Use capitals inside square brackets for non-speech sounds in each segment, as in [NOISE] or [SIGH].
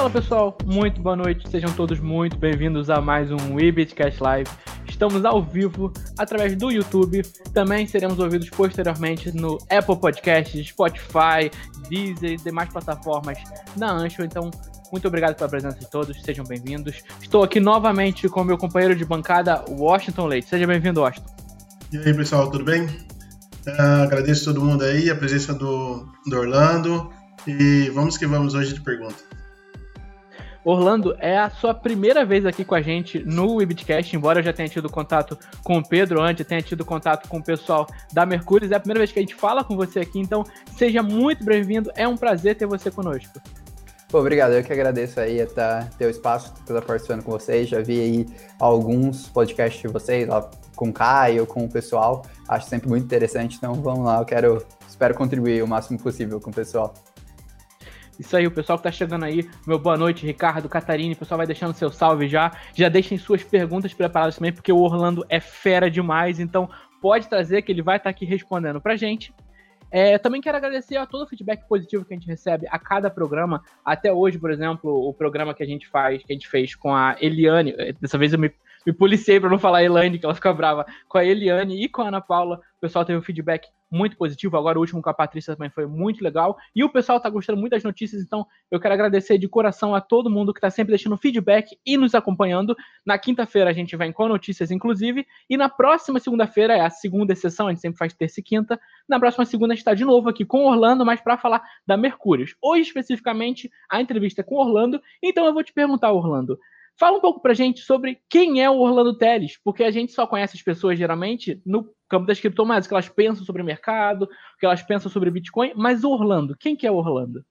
Fala pessoal, muito boa noite, sejam todos muito bem-vindos a mais um Webitcast Live. Estamos ao vivo através do YouTube, também seremos ouvidos posteriormente no Apple Podcasts, Spotify, Deezer e demais plataformas da Ancho. Então, muito obrigado pela presença de todos, sejam bem-vindos. Estou aqui novamente com meu companheiro de bancada, Washington Leite. Seja bem-vindo, Washington. E aí, pessoal, tudo bem? Uh, agradeço todo mundo aí, a presença do, do Orlando. E vamos que vamos hoje de pergunta. Orlando, é a sua primeira vez aqui com a gente no Webcast, embora eu já tenha tido contato com o Pedro antes, tenha tido contato com o pessoal da Mercúrio, é a primeira vez que a gente fala com você aqui, então seja muito bem-vindo, é um prazer ter você conosco. Pô, obrigado, eu que agradeço aí tá, ter o espaço, estar participando com vocês, já vi aí alguns podcasts de vocês, lá com o Caio, com o pessoal, acho sempre muito interessante, então vamos lá, eu quero, espero contribuir o máximo possível com o pessoal. Isso aí, o pessoal que tá chegando aí, meu boa noite, Ricardo, Catarine, o pessoal vai deixando seu salve já. Já deixem suas perguntas preparadas também, porque o Orlando é fera demais, então pode trazer que ele vai estar tá aqui respondendo pra gente. É, também quero agradecer a todo o feedback positivo que a gente recebe a cada programa. Até hoje, por exemplo, o programa que a gente faz, que a gente fez com a Eliane, dessa vez eu me me policiei para não falar Elaine, que ela fica brava, com a Eliane e com a Ana Paula. O pessoal teve um feedback muito positivo. Agora o último com a Patrícia também foi muito legal. E o pessoal tá gostando muito das notícias, então eu quero agradecer de coração a todo mundo que tá sempre deixando feedback e nos acompanhando. Na quinta-feira a gente vem com notícias, inclusive. E na próxima segunda-feira, é a segunda sessão, a gente sempre faz terça e quinta. Na próxima segunda a gente tá de novo aqui com Orlando, mas para falar da Mercúrios. Hoje, especificamente, a entrevista é com Orlando. Então eu vou te perguntar, Orlando. Fala um pouco pra gente sobre quem é o Orlando Teles, porque a gente só conhece as pessoas geralmente no campo das criptomoedas, que elas pensam sobre o mercado, que elas pensam sobre Bitcoin, mas o Orlando, quem que é o Orlando?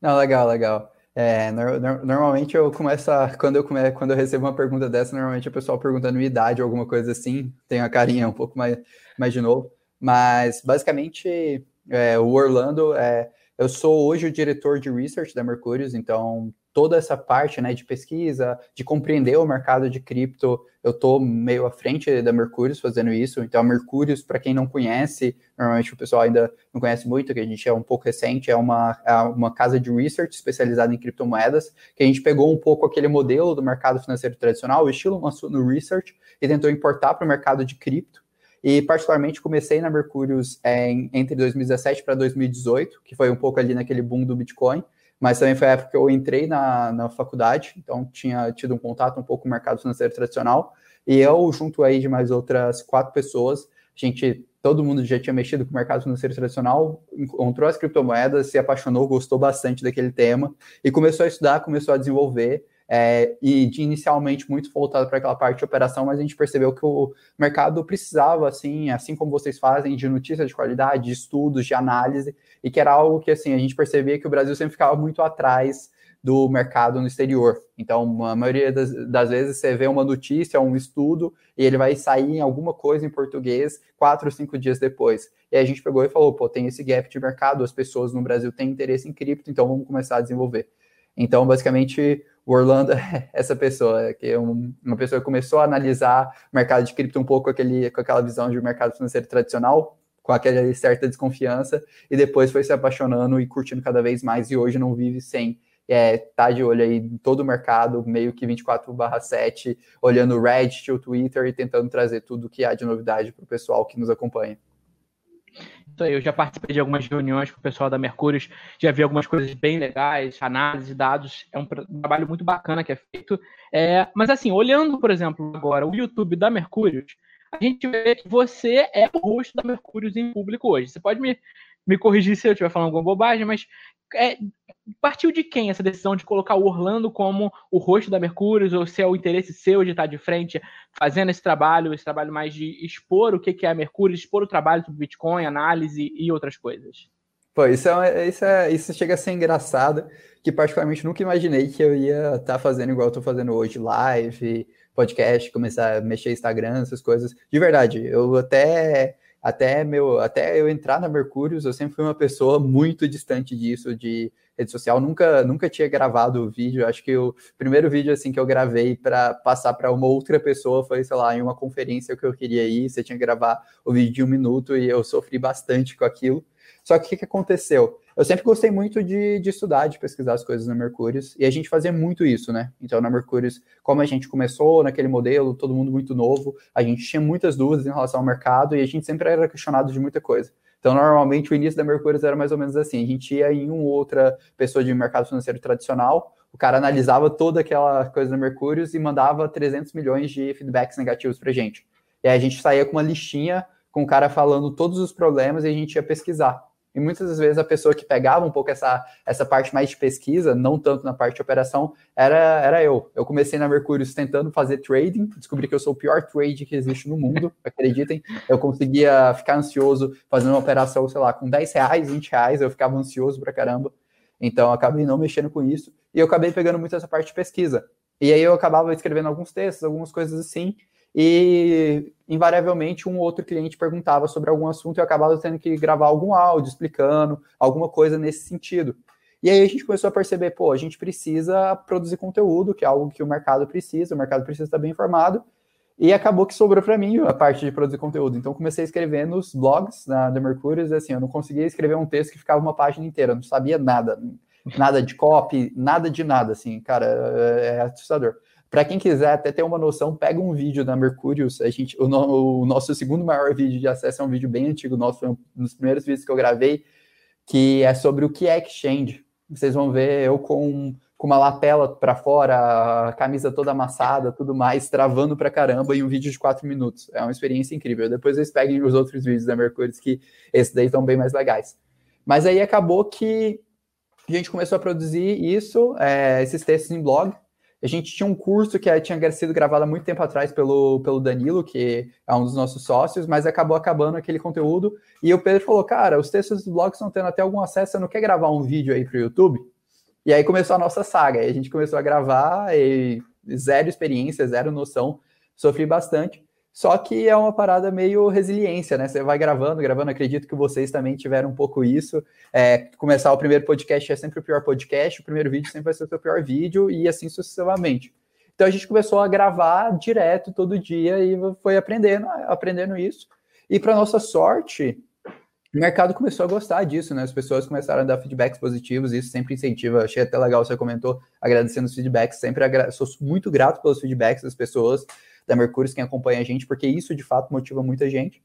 Não, legal, legal. É, no, no, normalmente eu começo a, quando eu come, quando eu recebo uma pergunta dessa, normalmente o pessoal perguntando minha idade ou alguma coisa assim, tem a carinha um pouco mais, mais de novo, mas basicamente é, o Orlando é, eu sou hoje o diretor de research da Mercúrios, então toda essa parte né, de pesquisa, de compreender o mercado de cripto, eu estou meio à frente da Mercúrios fazendo isso. Então, a Mercúrios, para quem não conhece, normalmente o pessoal ainda não conhece muito, que a gente é um pouco recente, é uma, é uma casa de research especializada em criptomoedas, que a gente pegou um pouco aquele modelo do mercado financeiro tradicional, o estilo no research, e tentou importar para o mercado de cripto. E, particularmente, comecei na Mercúrios é, entre 2017 para 2018, que foi um pouco ali naquele boom do Bitcoin mas também foi a época que eu entrei na, na faculdade, então tinha tido um contato um pouco com o mercado financeiro tradicional, e eu, junto aí de mais outras quatro pessoas, a gente, todo mundo já tinha mexido com o mercado financeiro tradicional, encontrou as criptomoedas, se apaixonou, gostou bastante daquele tema, e começou a estudar, começou a desenvolver, é, e de inicialmente muito voltado para aquela parte de operação, mas a gente percebeu que o mercado precisava, assim, assim como vocês fazem, de notícias de qualidade, de estudos, de análise, e que era algo que assim a gente percebia que o Brasil sempre ficava muito atrás do mercado no exterior. Então, a maioria das, das, vezes você vê uma notícia, um estudo, e ele vai sair em alguma coisa em português quatro ou cinco dias depois. E a gente pegou e falou, pô, tem esse gap de mercado, as pessoas no Brasil têm interesse em cripto, então vamos começar a desenvolver. Então, basicamente, o Orlando é [LAUGHS] essa pessoa, que é uma pessoa que começou a analisar o mercado de cripto um pouco aquele, com aquela visão de mercado financeiro tradicional, com aquela certa desconfiança, e depois foi se apaixonando e curtindo cada vez mais, e hoje não vive sem é, tá de olho aí em todo o mercado, meio que 24/7, olhando o Reddit, o Twitter e tentando trazer tudo que há de novidade para o pessoal que nos acompanha. Eu já participei de algumas reuniões com o pessoal da Mercúrio, já vi algumas coisas bem legais, análise de dados, é um trabalho muito bacana que é feito. É, mas assim, olhando, por exemplo, agora o YouTube da Mercúrio, a gente vê que você é o rosto da Mercúrio em público hoje. Você pode me, me corrigir se eu estiver falando alguma bobagem, mas é, partiu de quem essa decisão de colocar o Orlando como o rosto da Mercúrio, ou se é o interesse seu de estar de frente fazendo esse trabalho, esse trabalho mais de expor o que é a Mercúrio, expor o trabalho sobre Bitcoin, análise e outras coisas? Pô, isso, é, isso, é, isso chega a ser engraçado, que particularmente nunca imaginei que eu ia estar fazendo igual eu fazendo hoje, live, podcast, começar a mexer Instagram, essas coisas. De verdade, eu até até meu, até eu entrar na Mercúrios, eu sempre fui uma pessoa muito distante disso de rede social. Nunca, nunca tinha gravado o vídeo. Acho que o primeiro vídeo assim que eu gravei para passar para uma outra pessoa foi, sei lá, em uma conferência que eu queria ir. Você tinha que gravar o vídeo de um minuto e eu sofri bastante com aquilo. Só que o que, que aconteceu? Eu sempre gostei muito de, de estudar, de pesquisar as coisas na Mercúrios, e a gente fazia muito isso, né? Então, na Mercúrios, como a gente começou naquele modelo, todo mundo muito novo, a gente tinha muitas dúvidas em relação ao mercado e a gente sempre era questionado de muita coisa. Então, normalmente, o início da Mercúrios era mais ou menos assim: a gente ia em uma outra pessoa de mercado financeiro tradicional, o cara analisava toda aquela coisa da Mercúrios e mandava 300 milhões de feedbacks negativos para gente. E aí a gente saía com uma listinha com o cara falando todos os problemas e a gente ia pesquisar. E muitas das vezes a pessoa que pegava um pouco essa, essa parte mais de pesquisa, não tanto na parte de operação, era, era eu. Eu comecei na Mercúrio tentando fazer trading, descobri que eu sou o pior trade que existe no mundo, [LAUGHS] acreditem. Eu conseguia ficar ansioso fazendo uma operação, sei lá, com 10 reais, 20 reais, eu ficava ansioso pra caramba. Então eu acabei não mexendo com isso. E eu acabei pegando muito essa parte de pesquisa. E aí eu acabava escrevendo alguns textos, algumas coisas assim, e invariavelmente um outro cliente perguntava sobre algum assunto e eu acabava tendo que gravar algum áudio explicando alguma coisa nesse sentido. E aí a gente começou a perceber, pô, a gente precisa produzir conteúdo, que é algo que o mercado precisa, o mercado precisa estar bem informado, e acabou que sobrou para mim a parte de produzir conteúdo. Então comecei a escrever nos blogs da, da Mercúrio, assim, eu não conseguia escrever um texto que ficava uma página inteira, eu não sabia nada, nada de copy, nada de nada, assim, cara, é, é assustador. Para quem quiser até ter uma noção, pega um vídeo da Mercurius. A gente, o, no, o, nosso segundo maior vídeo de acesso é um vídeo bem antigo nosso, foi um dos primeiros vídeos que eu gravei, que é sobre o que é exchange. Vocês vão ver eu com, com uma lapela para fora, a camisa toda amassada, tudo mais, travando para caramba em um vídeo de quatro minutos. É uma experiência incrível. Depois vocês peguem os outros vídeos da Mercurius, que esses daí estão bem mais legais. Mas aí acabou que a gente começou a produzir isso, é, esses textos em blog, a gente tinha um curso que tinha sido gravado há muito tempo atrás pelo, pelo Danilo, que é um dos nossos sócios, mas acabou acabando aquele conteúdo. E o Pedro falou: Cara, os textos dos blogs estão tendo até algum acesso, você não quer gravar um vídeo aí para o YouTube? E aí começou a nossa saga. Aí a gente começou a gravar e zero experiência, zero noção, sofri bastante. Só que é uma parada meio resiliência, né? Você vai gravando, gravando. Acredito que vocês também tiveram um pouco isso. É, começar o primeiro podcast é sempre o pior podcast, o primeiro vídeo sempre vai ser o seu pior vídeo e assim sucessivamente. Então a gente começou a gravar direto todo dia e foi aprendendo, aprendendo isso. E para nossa sorte, o mercado começou a gostar disso, né? As pessoas começaram a dar feedbacks positivos, isso sempre incentiva. Achei até legal você comentou, agradecendo os feedbacks. Sempre agra... sou muito grato pelos feedbacks das pessoas da Mercúrio, quem acompanha a gente, porque isso de fato motiva muita gente.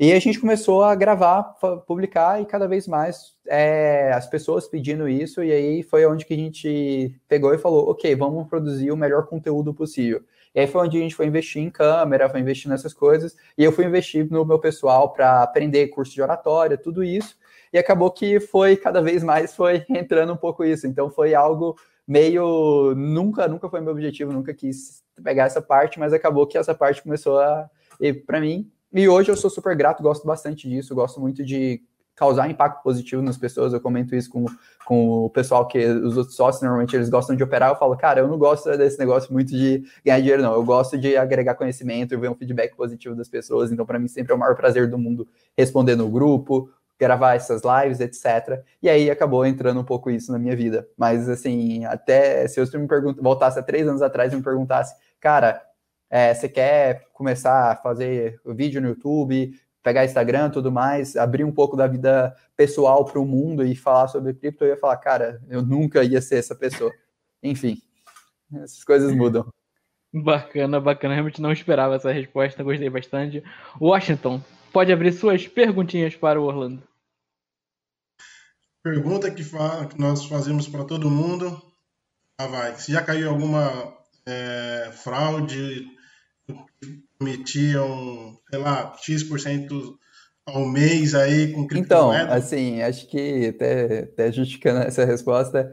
E a gente começou a gravar, publicar e cada vez mais é, as pessoas pedindo isso, e aí foi onde que a gente pegou e falou: ok, vamos produzir o melhor conteúdo possível. E aí foi onde a gente foi investir em câmera, foi investir nessas coisas, e eu fui investir no meu pessoal para aprender curso de oratória, tudo isso, e acabou que foi cada vez mais foi [LAUGHS] entrando um pouco isso. Então foi algo meio nunca nunca foi meu objetivo, nunca quis pegar essa parte, mas acabou que essa parte começou a ir para mim. E hoje eu sou super grato, gosto bastante disso, gosto muito de causar impacto positivo nas pessoas. Eu comento isso com, com o pessoal que os outros sócios normalmente eles gostam de operar. Eu falo, cara, eu não gosto desse negócio muito de ganhar dinheiro, não. Eu gosto de agregar conhecimento e ver um feedback positivo das pessoas. Então, para mim, sempre é o maior prazer do mundo responder no grupo, gravar essas lives, etc. E aí acabou entrando um pouco isso na minha vida. Mas assim, até se eu me voltasse há três anos atrás e me perguntasse, cara, é, você quer começar a fazer vídeo no YouTube, pegar Instagram tudo mais, abrir um pouco da vida pessoal para o mundo e falar sobre cripto, eu ia falar, cara, eu nunca ia ser essa pessoa. Enfim, essas coisas mudam. Bacana, bacana. Realmente não esperava essa resposta, gostei bastante. Washington, pode abrir suas perguntinhas para o Orlando. Pergunta que, fa que nós fazemos para todo mundo. Ah, vai. Se já caiu alguma é, fraude, cometiam, sei lá, X% ao mês aí com? Então, assim, acho que até, até justificando essa resposta,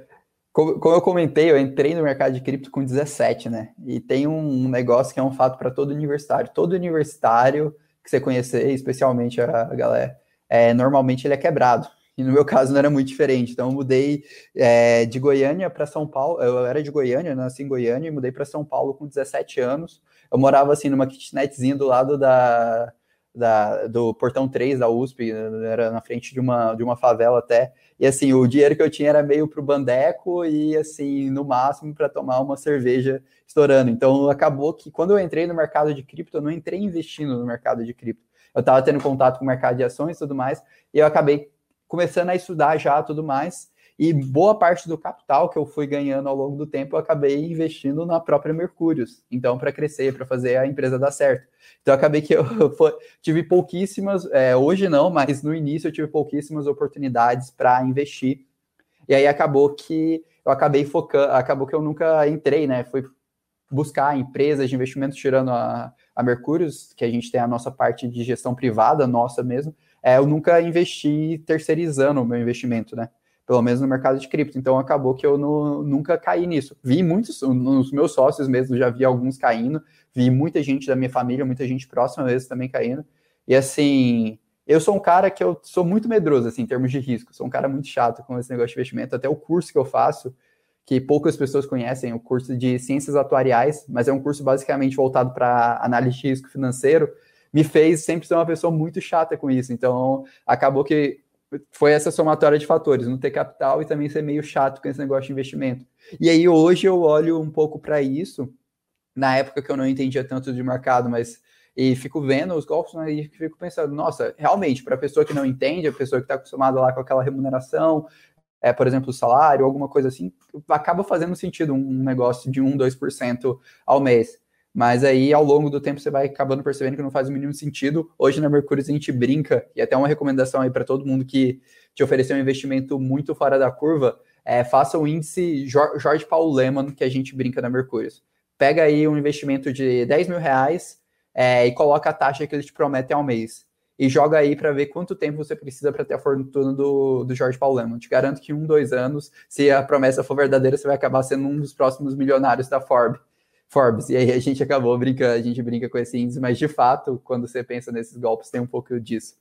como, como, eu comentei, eu entrei no mercado de cripto com 17, né? E tem um negócio que é um fato para todo universitário. Todo universitário que você conhecer, especialmente a, a galera, é, normalmente ele é quebrado. E no meu caso não era muito diferente. Então eu mudei é, de Goiânia para São Paulo. Eu era de Goiânia, nasci em Goiânia e mudei para São Paulo com 17 anos. Eu morava assim numa kitnetzinha do lado da, da, do portão 3 da USP, era na frente de uma, de uma favela até. E assim, o dinheiro que eu tinha era meio pro bandeco e assim, no máximo para tomar uma cerveja estourando. Então acabou que quando eu entrei no mercado de cripto, eu não entrei investindo no mercado de cripto. Eu estava tendo contato com o mercado de ações e tudo mais, e eu acabei começando a estudar já tudo mais. E boa parte do capital que eu fui ganhando ao longo do tempo, eu acabei investindo na própria Mercúrios. Então, para crescer, para fazer a empresa dar certo. Então, acabei que eu [LAUGHS] tive pouquíssimas, é, hoje não, mas no início eu tive pouquíssimas oportunidades para investir. E aí acabou que eu acabei focando, acabou que eu nunca entrei, né? Fui buscar empresas de investimento, tirando a, a Mercúrios, que a gente tem a nossa parte de gestão privada, nossa mesmo. É, eu nunca investi terceirizando o meu investimento, né? Pelo menos no mercado de cripto. Então acabou que eu não, nunca caí nisso. Vi muitos, nos meus sócios mesmo, já vi alguns caindo, vi muita gente da minha família, muita gente próxima vezes também caindo. E assim, eu sou um cara que eu sou muito medroso assim, em termos de risco. Sou um cara muito chato com esse negócio de investimento. Até o curso que eu faço, que poucas pessoas conhecem, o curso de ciências atuariais, mas é um curso basicamente voltado para análise de risco financeiro, me fez sempre ser uma pessoa muito chata com isso. Então, acabou que foi essa somatória de fatores, não ter capital e também ser meio chato com esse negócio de investimento. E aí hoje eu olho um pouco para isso, na época que eu não entendia tanto de mercado, mas e fico vendo os golpes né, e fico pensando, nossa, realmente, para a pessoa que não entende, a pessoa que está acostumada lá com aquela remuneração, é, por exemplo, salário, alguma coisa assim, acaba fazendo sentido um negócio de 1, 2% ao mês. Mas aí, ao longo do tempo, você vai acabando percebendo que não faz o mínimo sentido. Hoje, na Mercúrio, a gente brinca, e até uma recomendação aí para todo mundo que te oferecer um investimento muito fora da curva, é, faça o índice Jorge Paulo Lehmann, que a gente brinca na Mercúrio. Pega aí um investimento de 10 mil reais é, e coloca a taxa que eles te prometem ao mês. E joga aí para ver quanto tempo você precisa para ter a fortuna do, do Jorge Paulo Lehmann. Te garanto que um, dois anos, se a promessa for verdadeira, você vai acabar sendo um dos próximos milionários da Forbes. Forbes. E aí a gente acabou brincando, a gente brinca com esse índice, mas de fato, quando você pensa nesses golpes, tem um pouco disso.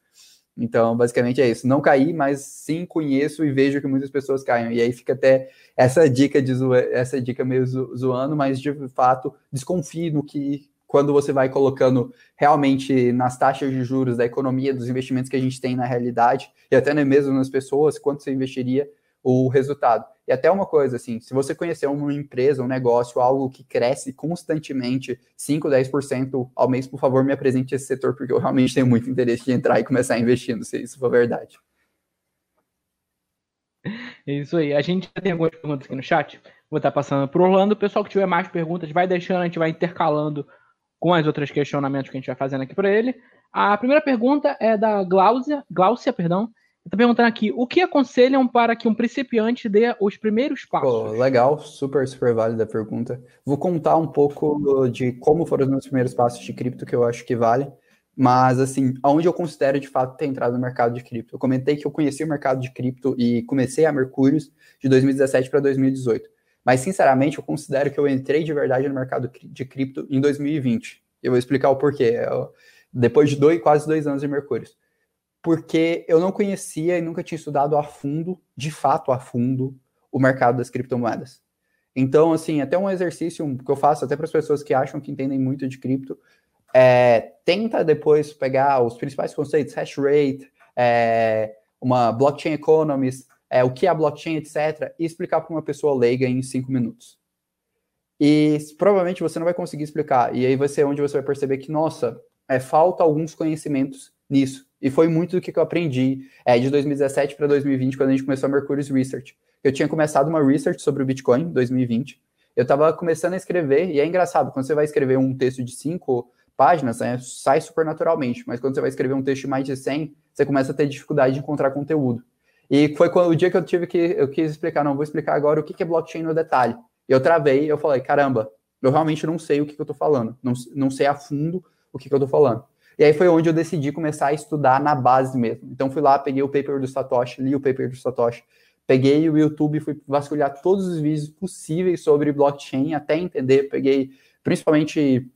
Então, basicamente é isso. Não caí, mas sim conheço e vejo que muitas pessoas caem. E aí fica até essa dica de zo... essa dica meio zoando, mas de fato desconfie no que quando você vai colocando realmente nas taxas de juros da economia, dos investimentos que a gente tem na realidade, e até mesmo nas pessoas, quanto você investiria, o resultado. E até uma coisa, assim, se você conhecer uma empresa, um negócio, algo que cresce constantemente 5, 10% ao mês, por favor, me apresente esse setor, porque eu realmente tenho muito interesse de entrar e começar a investir, se isso for verdade. É isso aí. A gente tem algumas perguntas aqui no chat. Vou estar passando para o Orlando. O pessoal que tiver mais perguntas, vai deixando, a gente vai intercalando com as outras questionamentos que a gente vai fazendo aqui para ele. A primeira pergunta é da Glaucia, Glaucia, perdão. Está perguntando aqui, o que aconselham para que um principiante dê os primeiros passos? Pô, legal, super, super válida a pergunta. Vou contar um pouco de como foram os meus primeiros passos de cripto, que eu acho que vale. Mas, assim, aonde eu considero de fato ter entrado no mercado de cripto? Eu comentei que eu conheci o mercado de cripto e comecei a Mercúrios de 2017 para 2018. Mas, sinceramente, eu considero que eu entrei de verdade no mercado de cripto em 2020. Eu vou explicar o porquê. Eu, depois de dois, quase dois anos de Mercúrios porque eu não conhecia e nunca tinha estudado a fundo, de fato a fundo, o mercado das criptomoedas. Então, assim, até um exercício que eu faço até para as pessoas que acham que entendem muito de cripto, é, tenta depois pegar os principais conceitos, hash rate, é, uma blockchain economist, é, o que é a blockchain, etc., e explicar para uma pessoa leiga em cinco minutos. E provavelmente você não vai conseguir explicar. E aí vai ser onde você vai perceber que, nossa, é, falta alguns conhecimentos nisso. E foi muito do que eu aprendi é, de 2017 para 2020, quando a gente começou a Mercurius Research. Eu tinha começado uma research sobre o Bitcoin em 2020. Eu estava começando a escrever, e é engraçado, quando você vai escrever um texto de cinco páginas, né, sai super naturalmente, mas quando você vai escrever um texto de mais de 100, você começa a ter dificuldade de encontrar conteúdo. E foi quando, o dia que eu tive que, eu quis explicar, não, vou explicar agora o que é blockchain no detalhe. Eu travei, eu falei, caramba, eu realmente não sei o que, que eu estou falando, não, não sei a fundo o que, que eu estou falando. E aí foi onde eu decidi começar a estudar na base mesmo. Então fui lá, peguei o paper do Satoshi, li o paper do Satoshi, peguei o YouTube fui vasculhar todos os vídeos possíveis sobre blockchain até entender. Peguei principalmente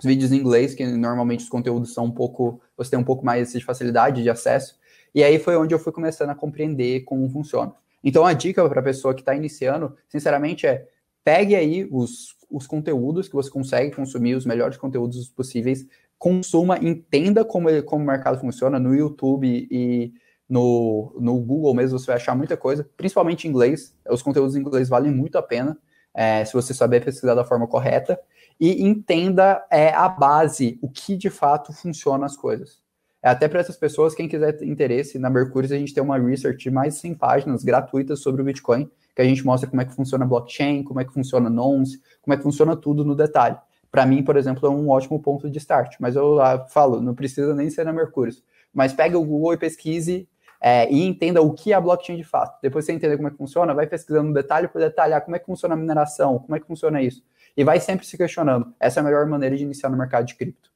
os vídeos em inglês, que normalmente os conteúdos são um pouco, você tem um pouco mais de facilidade de acesso. E aí foi onde eu fui começando a compreender como funciona. Então a dica para a pessoa que está iniciando, sinceramente, é pegue aí os, os conteúdos que você consegue consumir, os melhores conteúdos possíveis, consuma, entenda como, como o mercado funciona no YouTube e no, no Google mesmo, você vai achar muita coisa, principalmente em inglês. Os conteúdos em inglês valem muito a pena, é, se você saber pesquisar da forma correta. E entenda é, a base, o que de fato funciona as coisas. É até para essas pessoas, quem quiser ter interesse, na Mercúrio a gente tem uma research de mais de 100 páginas gratuitas sobre o Bitcoin, que a gente mostra como é que funciona blockchain, como é que funciona nonce, como é que funciona tudo no detalhe. Para mim, por exemplo, é um ótimo ponto de start, mas eu ah, falo, não precisa nem ser na Mercúrio. Mas pega o Google e pesquise é, e entenda o que é a blockchain de fato. Depois você entender como é que funciona, vai pesquisando detalhe por detalhe, ah, como é que funciona a mineração, como é que funciona isso. E vai sempre se questionando. Essa é a melhor maneira de iniciar no mercado de cripto.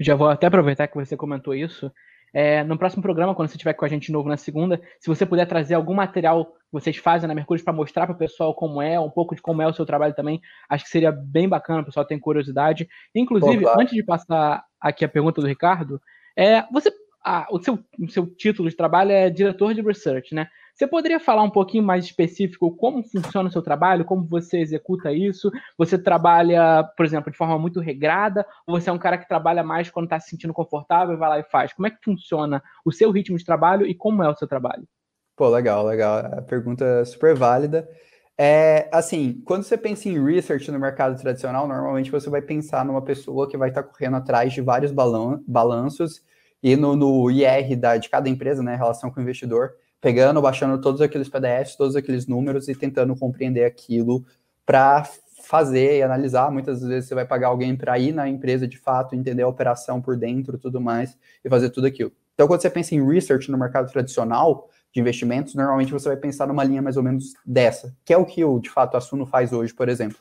Já vou até aproveitar que você comentou isso. É, no próximo programa, quando você estiver com a gente novo na segunda, se você puder trazer algum material que vocês fazem na Mercúrio para mostrar para o pessoal como é, um pouco de como é o seu trabalho também, acho que seria bem bacana, o pessoal tem curiosidade. Inclusive, Pô, claro. antes de passar aqui a pergunta do Ricardo, é, você, ah, o, seu, o seu título de trabalho é diretor de research, né? Você poderia falar um pouquinho mais específico como funciona o seu trabalho, como você executa isso? Você trabalha, por exemplo, de forma muito regrada, ou você é um cara que trabalha mais quando está se sentindo confortável e vai lá e faz? Como é que funciona o seu ritmo de trabalho e como é o seu trabalho? Pô, legal, legal. A pergunta é super válida. É, assim, quando você pensa em research no mercado tradicional, normalmente você vai pensar numa pessoa que vai estar tá correndo atrás de vários balan balanços e no, no IR da, de cada empresa, né, relação com o investidor, pegando, baixando todos aqueles PDFs, todos aqueles números e tentando compreender aquilo para fazer e analisar. Muitas vezes você vai pagar alguém para ir na empresa de fato, entender a operação por dentro, tudo mais e fazer tudo aquilo. Então, quando você pensa em research no mercado tradicional de investimentos, normalmente você vai pensar numa linha mais ou menos dessa, que é o que o de fato a Suno faz hoje, por exemplo.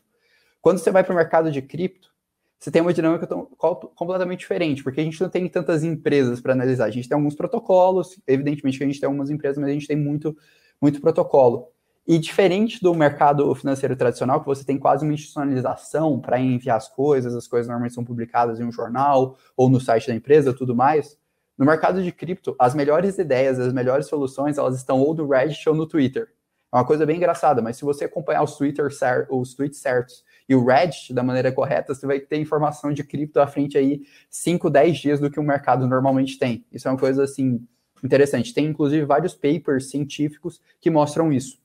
Quando você vai para o mercado de cripto, você tem uma dinâmica completamente diferente, porque a gente não tem tantas empresas para analisar. A gente tem alguns protocolos, evidentemente que a gente tem algumas empresas, mas a gente tem muito, muito protocolo. E diferente do mercado financeiro tradicional, que você tem quase uma institucionalização para enviar as coisas, as coisas normalmente são publicadas em um jornal ou no site da empresa, tudo mais. No mercado de cripto, as melhores ideias, as melhores soluções, elas estão ou no Reddit ou no Twitter. É uma coisa bem engraçada, mas se você acompanhar os, Twitter, os tweets certos e o Reddit da maneira correta, você vai ter informação de cripto à frente aí 5, 10 dias do que o mercado normalmente tem. Isso é uma coisa assim interessante. Tem inclusive vários papers científicos que mostram isso.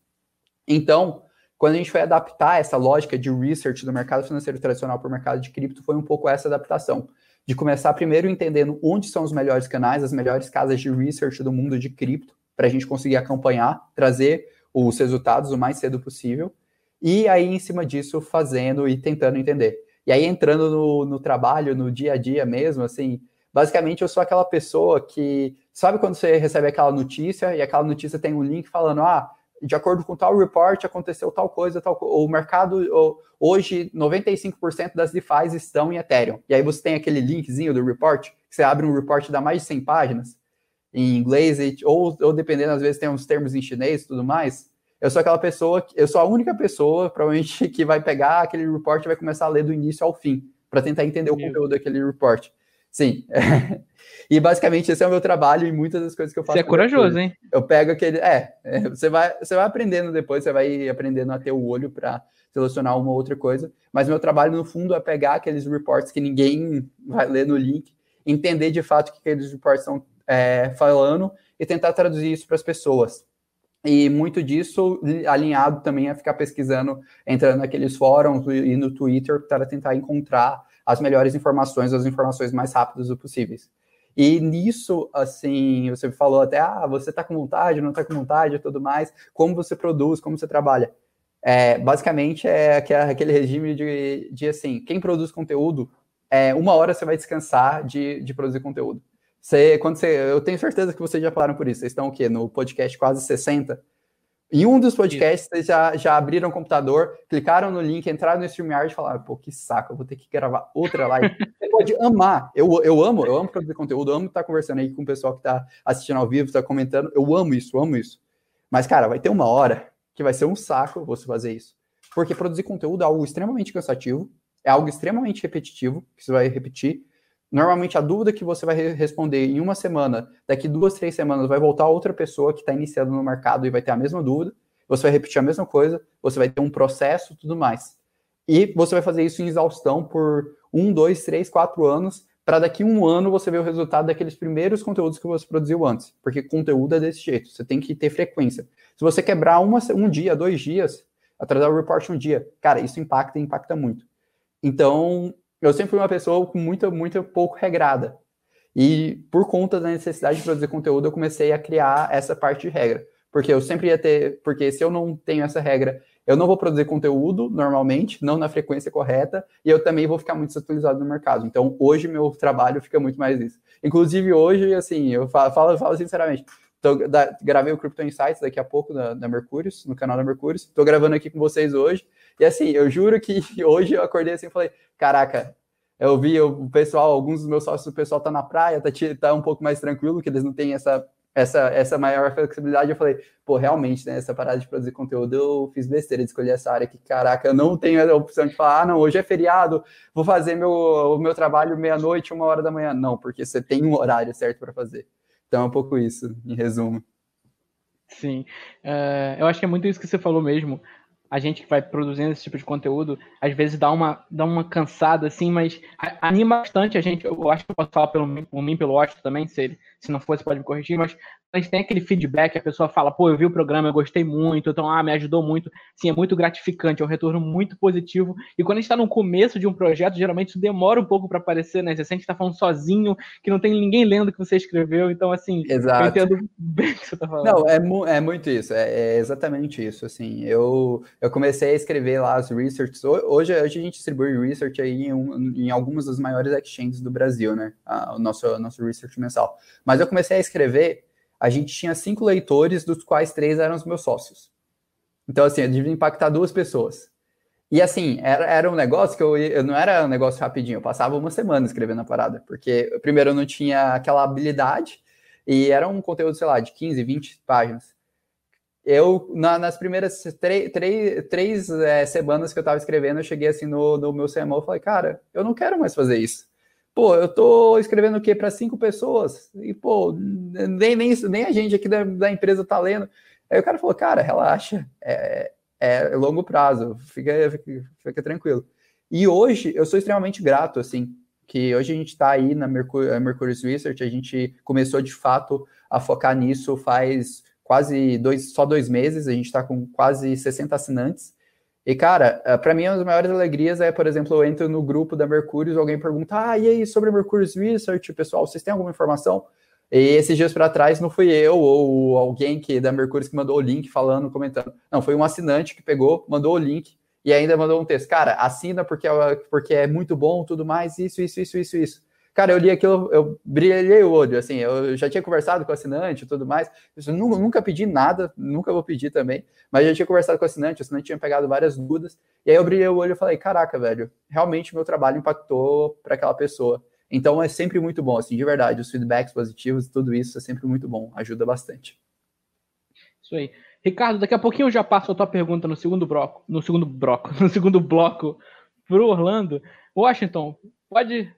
Então, quando a gente foi adaptar essa lógica de research do mercado financeiro tradicional para o mercado de cripto, foi um pouco essa adaptação. De começar primeiro entendendo onde são os melhores canais, as melhores casas de research do mundo de cripto, para a gente conseguir acompanhar, trazer os resultados o mais cedo possível e aí em cima disso fazendo e tentando entender. E aí entrando no, no trabalho, no dia a dia mesmo, assim, basicamente eu sou aquela pessoa que sabe quando você recebe aquela notícia e aquela notícia tem um link falando, ah, de acordo com tal report aconteceu tal coisa, tal o mercado hoje 95% das DeFi estão em Ethereum. E aí você tem aquele linkzinho do report, que você abre um report dá mais de 100 páginas em inglês ou, ou dependendo às vezes tem uns termos em chinês tudo mais eu sou aquela pessoa, eu sou a única pessoa, provavelmente, [LAUGHS] que vai pegar aquele report e vai começar a ler do início ao fim, para tentar entender o conteúdo daquele report. Sim. [LAUGHS] e basicamente esse é o meu trabalho e muitas das coisas que eu faço. Você é corajoso, hein? Eu pego aquele. É, é, você, vai, você vai aprendendo depois, você vai aprendendo a ter o olho para selecionar uma outra coisa. Mas meu trabalho, no fundo, é pegar aqueles reports que ninguém vai ler no link, entender de fato o que aqueles reports estão é, falando e tentar traduzir isso para as pessoas. E muito disso alinhado também a ficar pesquisando, entrando naqueles fóruns e no Twitter para tentar encontrar as melhores informações, as informações mais rápidas possíveis. E nisso, assim, você falou até, ah, você está com vontade, não está com vontade e tudo mais, como você produz, como você trabalha. É, basicamente é aquele regime de, de, assim, quem produz conteúdo, é, uma hora você vai descansar de, de produzir conteúdo. Você, quando você, eu tenho certeza que vocês já falaram por isso. Vocês estão o quê? No podcast quase 60. Em um dos podcasts, vocês já, já abriram o computador, clicaram no link, entraram no StreamYard e falaram, pô, que saco, eu vou ter que gravar outra live. [LAUGHS] Você pode amar. Eu, eu amo, eu amo produzir conteúdo, eu amo estar conversando aí com o pessoal que está assistindo ao vivo, está comentando. Eu amo isso, eu amo isso. Mas, cara, vai ter uma hora que vai ser um saco você fazer isso. Porque produzir conteúdo é algo extremamente cansativo, é algo extremamente repetitivo, que você vai repetir. Normalmente a dúvida que você vai responder em uma semana, daqui duas, três semanas, vai voltar outra pessoa que está iniciando no mercado e vai ter a mesma dúvida. Você vai repetir a mesma coisa, você vai ter um processo tudo mais. E você vai fazer isso em exaustão por um, dois, três, quatro anos, para daqui um ano você ver o resultado daqueles primeiros conteúdos que você produziu antes. Porque conteúdo é desse jeito, você tem que ter frequência. Se você quebrar uma, um dia, dois dias, atrasar o report um dia, cara, isso impacta e impacta muito. Então, eu sempre fui uma pessoa com muita, muito pouco regrada. E por conta da necessidade de produzir conteúdo, eu comecei a criar essa parte de regra. Porque eu sempre ia ter. Porque se eu não tenho essa regra, eu não vou produzir conteúdo normalmente, não na frequência correta, e eu também vou ficar muito desatualizado no mercado. Então, hoje, meu trabalho fica muito mais isso. Inclusive, hoje, assim, eu falo, falo, falo sinceramente, Tô, da, gravei o Crypto Insights daqui a pouco da, da Mercúrios, no canal da Mercúrios. Estou gravando aqui com vocês hoje. E assim, eu juro que [LAUGHS] hoje eu acordei assim e falei: caraca, eu vi o pessoal, alguns dos meus sócios, o pessoal tá na praia, tá, tá um pouco mais tranquilo, que eles não têm essa, essa, essa maior flexibilidade. Eu falei, pô, realmente, né, essa parada de produzir conteúdo, eu fiz besteira de escolher essa área que, caraca, eu não tenho a opção de falar, ah, não, hoje é feriado, vou fazer meu, o meu trabalho meia-noite, uma hora da manhã. Não, porque você tem um horário certo para fazer. Então é um pouco isso, em resumo. Sim, uh, eu acho que é muito isso que você falou mesmo a gente que vai produzindo esse tipo de conteúdo, às vezes dá uma, dá uma cansada, assim, mas anima bastante a gente. Eu acho que eu posso falar pelo, por mim, pelo Washington também, se, ele, se não fosse, pode me corrigir, mas gente tem aquele feedback, a pessoa fala, pô, eu vi o programa, eu gostei muito, então, ah, me ajudou muito. Sim, é muito gratificante, é um retorno muito positivo. E quando a gente está no começo de um projeto, geralmente isso demora um pouco para aparecer, né? Você sente que está falando sozinho, que não tem ninguém lendo o que você escreveu, então, assim, Exato. eu entendo bem o que você está falando. Não, é, é muito isso, é, é exatamente isso, assim, eu eu comecei a escrever lá as researches. Hoje, hoje a gente distribui research aí em, um, em algumas das maiores exchanges do Brasil, né? o nosso, nosso research mensal. Mas eu comecei a escrever, a gente tinha cinco leitores, dos quais três eram os meus sócios. Então, assim, eu devia impactar duas pessoas. E assim, era, era um negócio que eu, eu não era um negócio rapidinho, eu passava uma semana escrevendo a parada, porque primeiro eu não tinha aquela habilidade, e era um conteúdo, sei lá, de 15, 20 páginas eu, na, nas primeiras três, é, semanas que eu estava escrevendo, eu cheguei assim no, no meu CMO e falei, cara, eu não quero mais fazer isso. Pô, eu tô escrevendo o quê para cinco pessoas? E, pô, nem, nem, nem a gente aqui da, da empresa tá lendo. Aí o cara falou, cara, relaxa, é, é longo prazo, fica, fica, fica tranquilo. E hoje eu sou extremamente grato, assim, que hoje a gente está aí na Mercur Mercurius Research, a gente começou de fato a focar nisso faz quase dois, só dois meses, a gente está com quase 60 assinantes. E, cara, eh, para mim, uma das maiores alegrias é, por exemplo, eu entro no grupo da Mercúrio, alguém pergunta, ah, e aí, sobre a Mercúrios Research, pessoal, vocês têm alguma informação? E esses dias para trás não fui eu ou alguém que da Mercúrio que mandou o link falando, comentando. Não, foi um assinante que pegou, mandou o link e ainda mandou um texto. Cara, assina porque é, porque é muito bom, tudo mais, isso, isso, isso, isso, isso. Cara, eu li aquilo, eu brilhei o olho, assim, eu já tinha conversado com o assinante e tudo mais, eu nunca, nunca pedi nada, nunca vou pedir também, mas já tinha conversado com o assinante, o assinante tinha pegado várias dúvidas, e aí eu brilhei o olho e falei, caraca, velho, realmente meu trabalho impactou para aquela pessoa. Então é sempre muito bom, assim, de verdade, os feedbacks positivos, tudo isso é sempre muito bom, ajuda bastante. Isso aí. Ricardo, daqui a pouquinho eu já passo a tua pergunta no segundo bloco, no segundo bloco, [LAUGHS] no segundo bloco pro Orlando. Washington, pode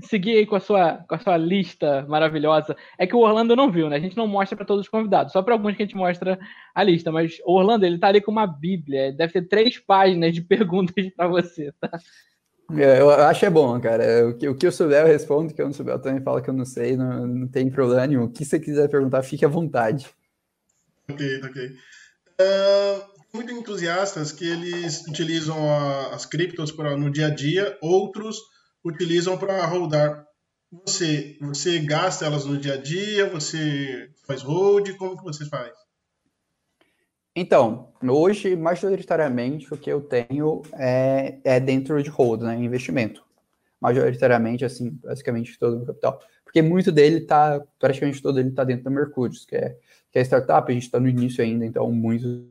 seguir aí com a sua, com a sua lista maravilhosa. É que o Orlando não viu, né? A gente não mostra para todos os convidados, só para alguns que a gente mostra a lista. Mas o Orlando, ele tá ali com uma bíblia. Deve ter três páginas de [LAUGHS] perguntas para você, tá? É, eu acho é bom, cara. O que, o que eu souber, eu respondo. O que eu não souber, eu também falo que eu não sei. Não, não tem problema nenhum. O que você quiser perguntar, fique à vontade. Ok, ok. Uh, muito entusiastas que eles utilizam a, as criptos pra, no dia a dia, outros utilizam para rodar. Você, você gasta elas no dia a dia? Você faz hold? Como que você faz? Então, hoje, majoritariamente, o que eu tenho é, é dentro de hold, né, investimento. Majoritariamente, assim, basicamente todo o meu capital. Porque muito dele está, praticamente todo ele está dentro da Mercúrio, que é, que é startup, a gente está no início ainda, então muito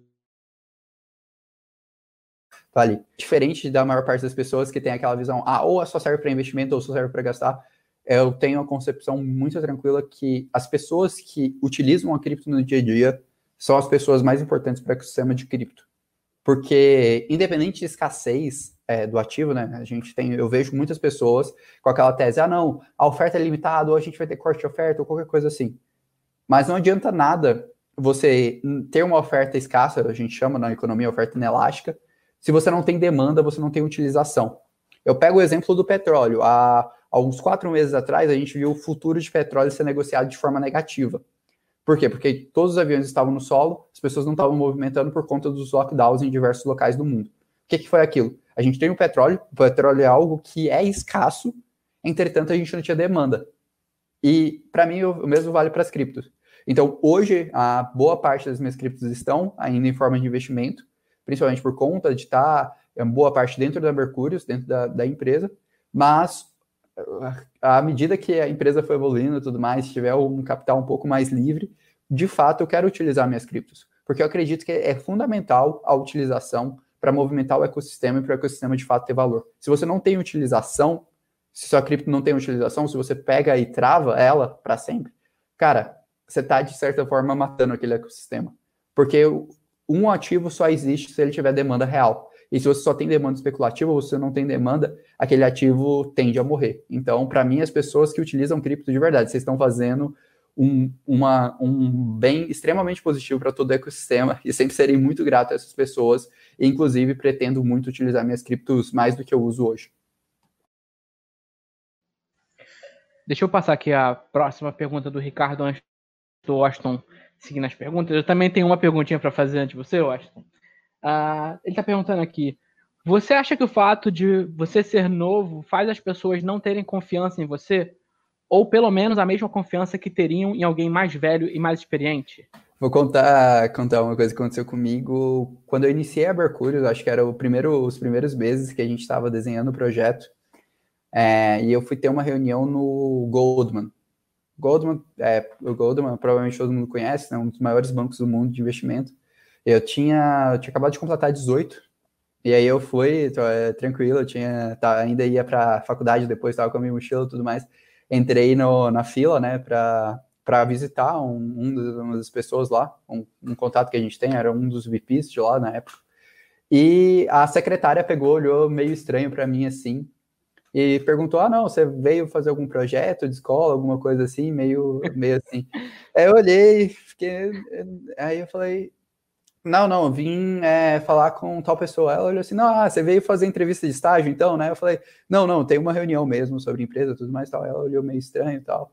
tá ali. Diferente da maior parte das pessoas que tem aquela visão, ah, ou só serve para investimento ou só serve para gastar, eu tenho uma concepção muito tranquila que as pessoas que utilizam a cripto no dia a dia são as pessoas mais importantes para o ecossistema de cripto. Porque, independente de escassez é, do ativo, né, a gente tem, eu vejo muitas pessoas com aquela tese, ah, não, a oferta é limitada, ou a gente vai ter corte de oferta, ou qualquer coisa assim. Mas não adianta nada você ter uma oferta escassa, a gente chama na economia oferta inelástica, se você não tem demanda, você não tem utilização. Eu pego o exemplo do petróleo. Há, há uns quatro meses atrás, a gente viu o futuro de petróleo ser negociado de forma negativa. Por quê? Porque todos os aviões estavam no solo, as pessoas não estavam movimentando por conta dos lockdowns em diversos locais do mundo. O que, que foi aquilo? A gente tem o petróleo, o petróleo é algo que é escasso, entretanto, a gente não tinha demanda. E para mim o mesmo vale para as criptos. Então, hoje, a boa parte das minhas criptos estão ainda em forma de investimento, principalmente por conta de estar tá, é, boa parte dentro da Mercúrios, dentro da, da empresa, mas à medida que a empresa for evoluindo e tudo mais, tiver um capital um pouco mais livre, de fato eu quero utilizar minhas criptos, porque eu acredito que é fundamental a utilização para movimentar o ecossistema e para o ecossistema de fato ter valor. Se você não tem utilização, se sua cripto não tem utilização, se você pega e trava ela para sempre, cara, você está, de certa forma, matando aquele ecossistema. Porque um ativo só existe se ele tiver demanda real. E se você só tem demanda especulativa, você não tem demanda, aquele ativo tende a morrer. Então, para mim, as pessoas que utilizam cripto de verdade, vocês estão fazendo um, uma, um bem extremamente positivo para todo o ecossistema e sempre serei muito grato a essas pessoas. E, inclusive, pretendo muito utilizar minhas criptos mais do que eu uso hoje. Deixa eu passar aqui a próxima pergunta do Ricardo Washington seguindo as perguntas. Eu também tenho uma perguntinha para fazer antes de você, Washington. Uh, ele está perguntando aqui: você acha que o fato de você ser novo faz as pessoas não terem confiança em você? Ou pelo menos a mesma confiança que teriam em alguém mais velho e mais experiente? Vou contar, contar uma coisa que aconteceu comigo. Quando eu iniciei a Mercúrio, acho que era primeiro, os primeiros meses que a gente estava desenhando o projeto, é, e eu fui ter uma reunião no Goldman. Goldman, é, o Goldman provavelmente todo mundo conhece, né, um dos maiores bancos do mundo de investimento. Eu tinha, eu tinha acabado de completar 18, e aí eu fui, tô, é, tranquilo, eu tinha, tá, ainda ia para a faculdade depois, estava com a minha mochila e tudo mais. Entrei no, na fila, né, para visitar um, um uma das pessoas lá, um, um, contato que a gente tem, era um dos VPs de lá na época. E a secretária pegou, olhou meio estranho para mim assim, e perguntou: Ah, não, você veio fazer algum projeto de escola, alguma coisa assim, meio, meio assim. [LAUGHS] aí eu olhei, fiquei. Aí eu falei: Não, não, vim é, falar com tal pessoa. Ela olhou assim: Não, ah, você veio fazer entrevista de estágio então, né? Eu falei: Não, não, tem uma reunião mesmo sobre empresa tudo mais tal. Ela olhou meio estranho e tal.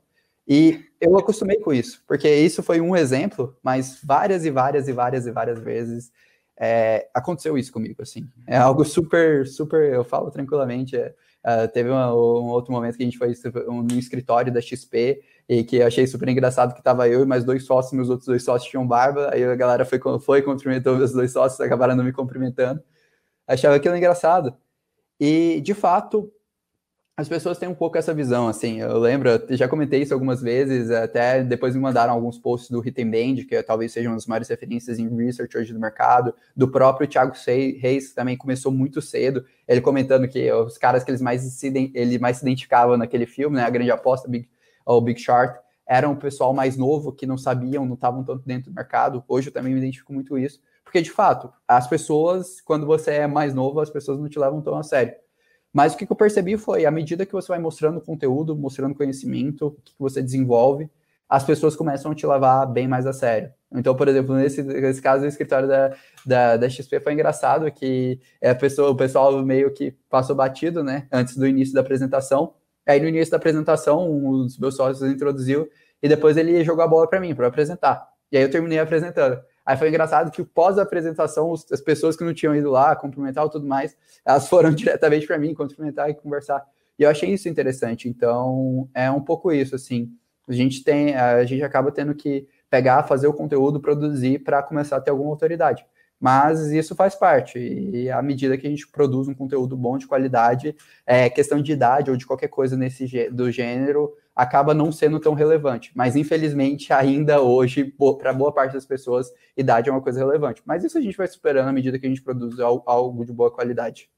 E eu acostumei com isso, porque isso foi um exemplo, mas várias e várias e várias e várias vezes é, aconteceu isso comigo, assim. É algo super, super, eu falo tranquilamente. É, Uh, teve uma, um outro momento que a gente foi no escritório da XP e que eu achei super engraçado que tava eu e mais dois sócios, meus outros dois sócios tinham barba, aí a galera foi, foi cumprimentou meus dois sócios, acabaram não me cumprimentando. Achava aquilo engraçado. E, de fato, as pessoas têm um pouco essa visão, assim, eu lembro, já comentei isso algumas vezes, até depois me mandaram alguns posts do Hit Band, que talvez sejam as maiores referências em research hoje do mercado, do próprio Thiago Reis, que também começou muito cedo, ele comentando que os caras que eles mais se, ele mais se identificava naquele filme, né, a grande aposta, Big, o Big Short, eram o pessoal mais novo, que não sabiam, não estavam tanto dentro do mercado, hoje eu também me identifico muito isso, porque, de fato, as pessoas, quando você é mais novo, as pessoas não te levam tão a sério, mas o que eu percebi foi, à medida que você vai mostrando conteúdo, mostrando conhecimento, o que você desenvolve, as pessoas começam a te levar bem mais a sério. Então, por exemplo, nesse, nesse caso, o escritório da, da, da XP foi engraçado que a pessoa, o pessoal meio que passou batido, né, antes do início da apresentação. Aí, no início da apresentação, um dos meus sócios introduziu e depois ele jogou a bola para mim, para apresentar. E aí eu terminei apresentando. Aí foi engraçado que pós-apresentação, as pessoas que não tinham ido lá cumprimentar e tudo mais, elas foram [LAUGHS] diretamente para mim cumprimentar e conversar. E eu achei isso interessante. Então, é um pouco isso, assim. A gente tem, a gente acaba tendo que pegar, fazer o conteúdo, produzir para começar a ter alguma autoridade. Mas isso faz parte. E à medida que a gente produz um conteúdo bom de qualidade, é, questão de idade ou de qualquer coisa nesse do gênero, acaba não sendo tão relevante. Mas, infelizmente, ainda hoje, para boa parte das pessoas, idade é uma coisa relevante. Mas isso a gente vai superando à medida que a gente produz algo de boa qualidade.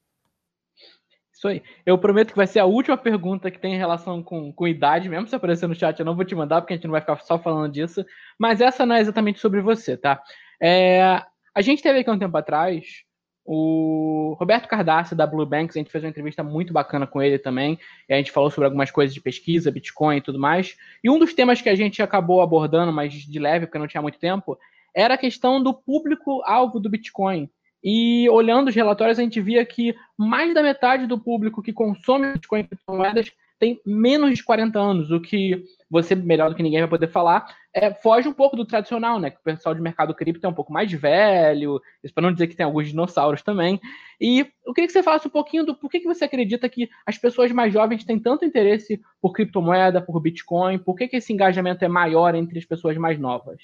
Isso aí. Eu prometo que vai ser a última pergunta que tem relação com, com idade, mesmo se aparecer no chat, eu não vou te mandar, porque a gente não vai ficar só falando disso. Mas essa não é exatamente sobre você, tá? É, a gente teve aqui um tempo atrás o Roberto Cardassi, da Blue Banks, a gente fez uma entrevista muito bacana com ele também. A gente falou sobre algumas coisas de pesquisa, Bitcoin e tudo mais. E um dos temas que a gente acabou abordando, mas de leve, porque não tinha muito tempo, era a questão do público-alvo do Bitcoin. E olhando os relatórios, a gente via que mais da metade do público que consome Bitcoin e criptomoedas tem menos de 40 anos, o que você melhor do que ninguém vai poder falar, é, foge um pouco do tradicional, né? Que o pessoal de mercado cripto é um pouco mais velho, isso para não dizer que tem alguns dinossauros também. E eu queria que você falasse um pouquinho do por que, que você acredita que as pessoas mais jovens têm tanto interesse por criptomoeda, por Bitcoin, por que, que esse engajamento é maior entre as pessoas mais novas?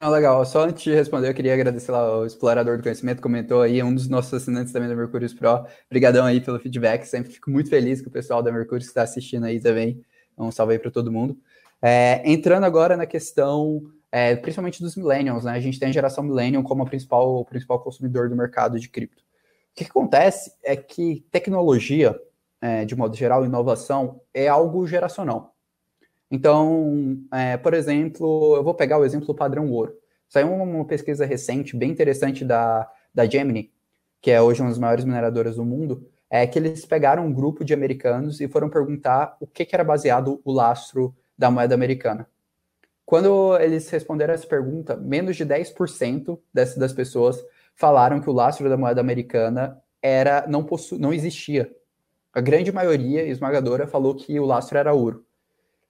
Não, legal. Só antes de responder, eu queria agradecer lá o Explorador do Conhecimento, comentou aí, um dos nossos assinantes também da Mercúrio Pro. Obrigadão aí pelo feedback, sempre fico muito feliz com o pessoal da Mercúrio que está assistindo aí também. Um salve aí para todo mundo. É, entrando agora na questão, é, principalmente dos millennials, né? A gente tem a geração millennial como a principal, o principal consumidor do mercado de cripto. O que, que acontece é que tecnologia, é, de modo geral, inovação, é algo geracional. Então, é, por exemplo, eu vou pegar o exemplo do padrão ouro. Saiu uma pesquisa recente, bem interessante, da, da Gemini, que é hoje uma das maiores mineradoras do mundo, é que eles pegaram um grupo de americanos e foram perguntar o que, que era baseado o lastro da moeda americana. Quando eles responderam essa pergunta, menos de 10% dessas, das pessoas falaram que o lastro da moeda americana era não, possu, não existia. A grande maioria esmagadora falou que o lastro era ouro.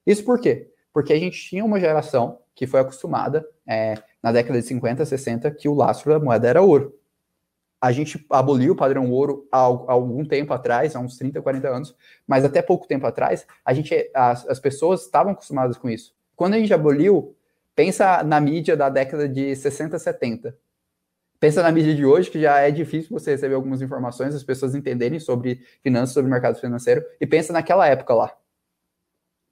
Isso por quê? Porque a gente tinha uma geração que foi acostumada, é, na década de 50, 60, que o lastro da moeda era ouro. A gente aboliu o padrão ouro há, algum tempo atrás, há uns 30, 40 anos, mas até pouco tempo atrás, a gente, as, as pessoas estavam acostumadas com isso. Quando a gente aboliu, pensa na mídia da década de 60, 70. Pensa na mídia de hoje, que já é difícil você receber algumas informações, as pessoas entenderem sobre finanças, sobre mercado financeiro, e pensa naquela época lá.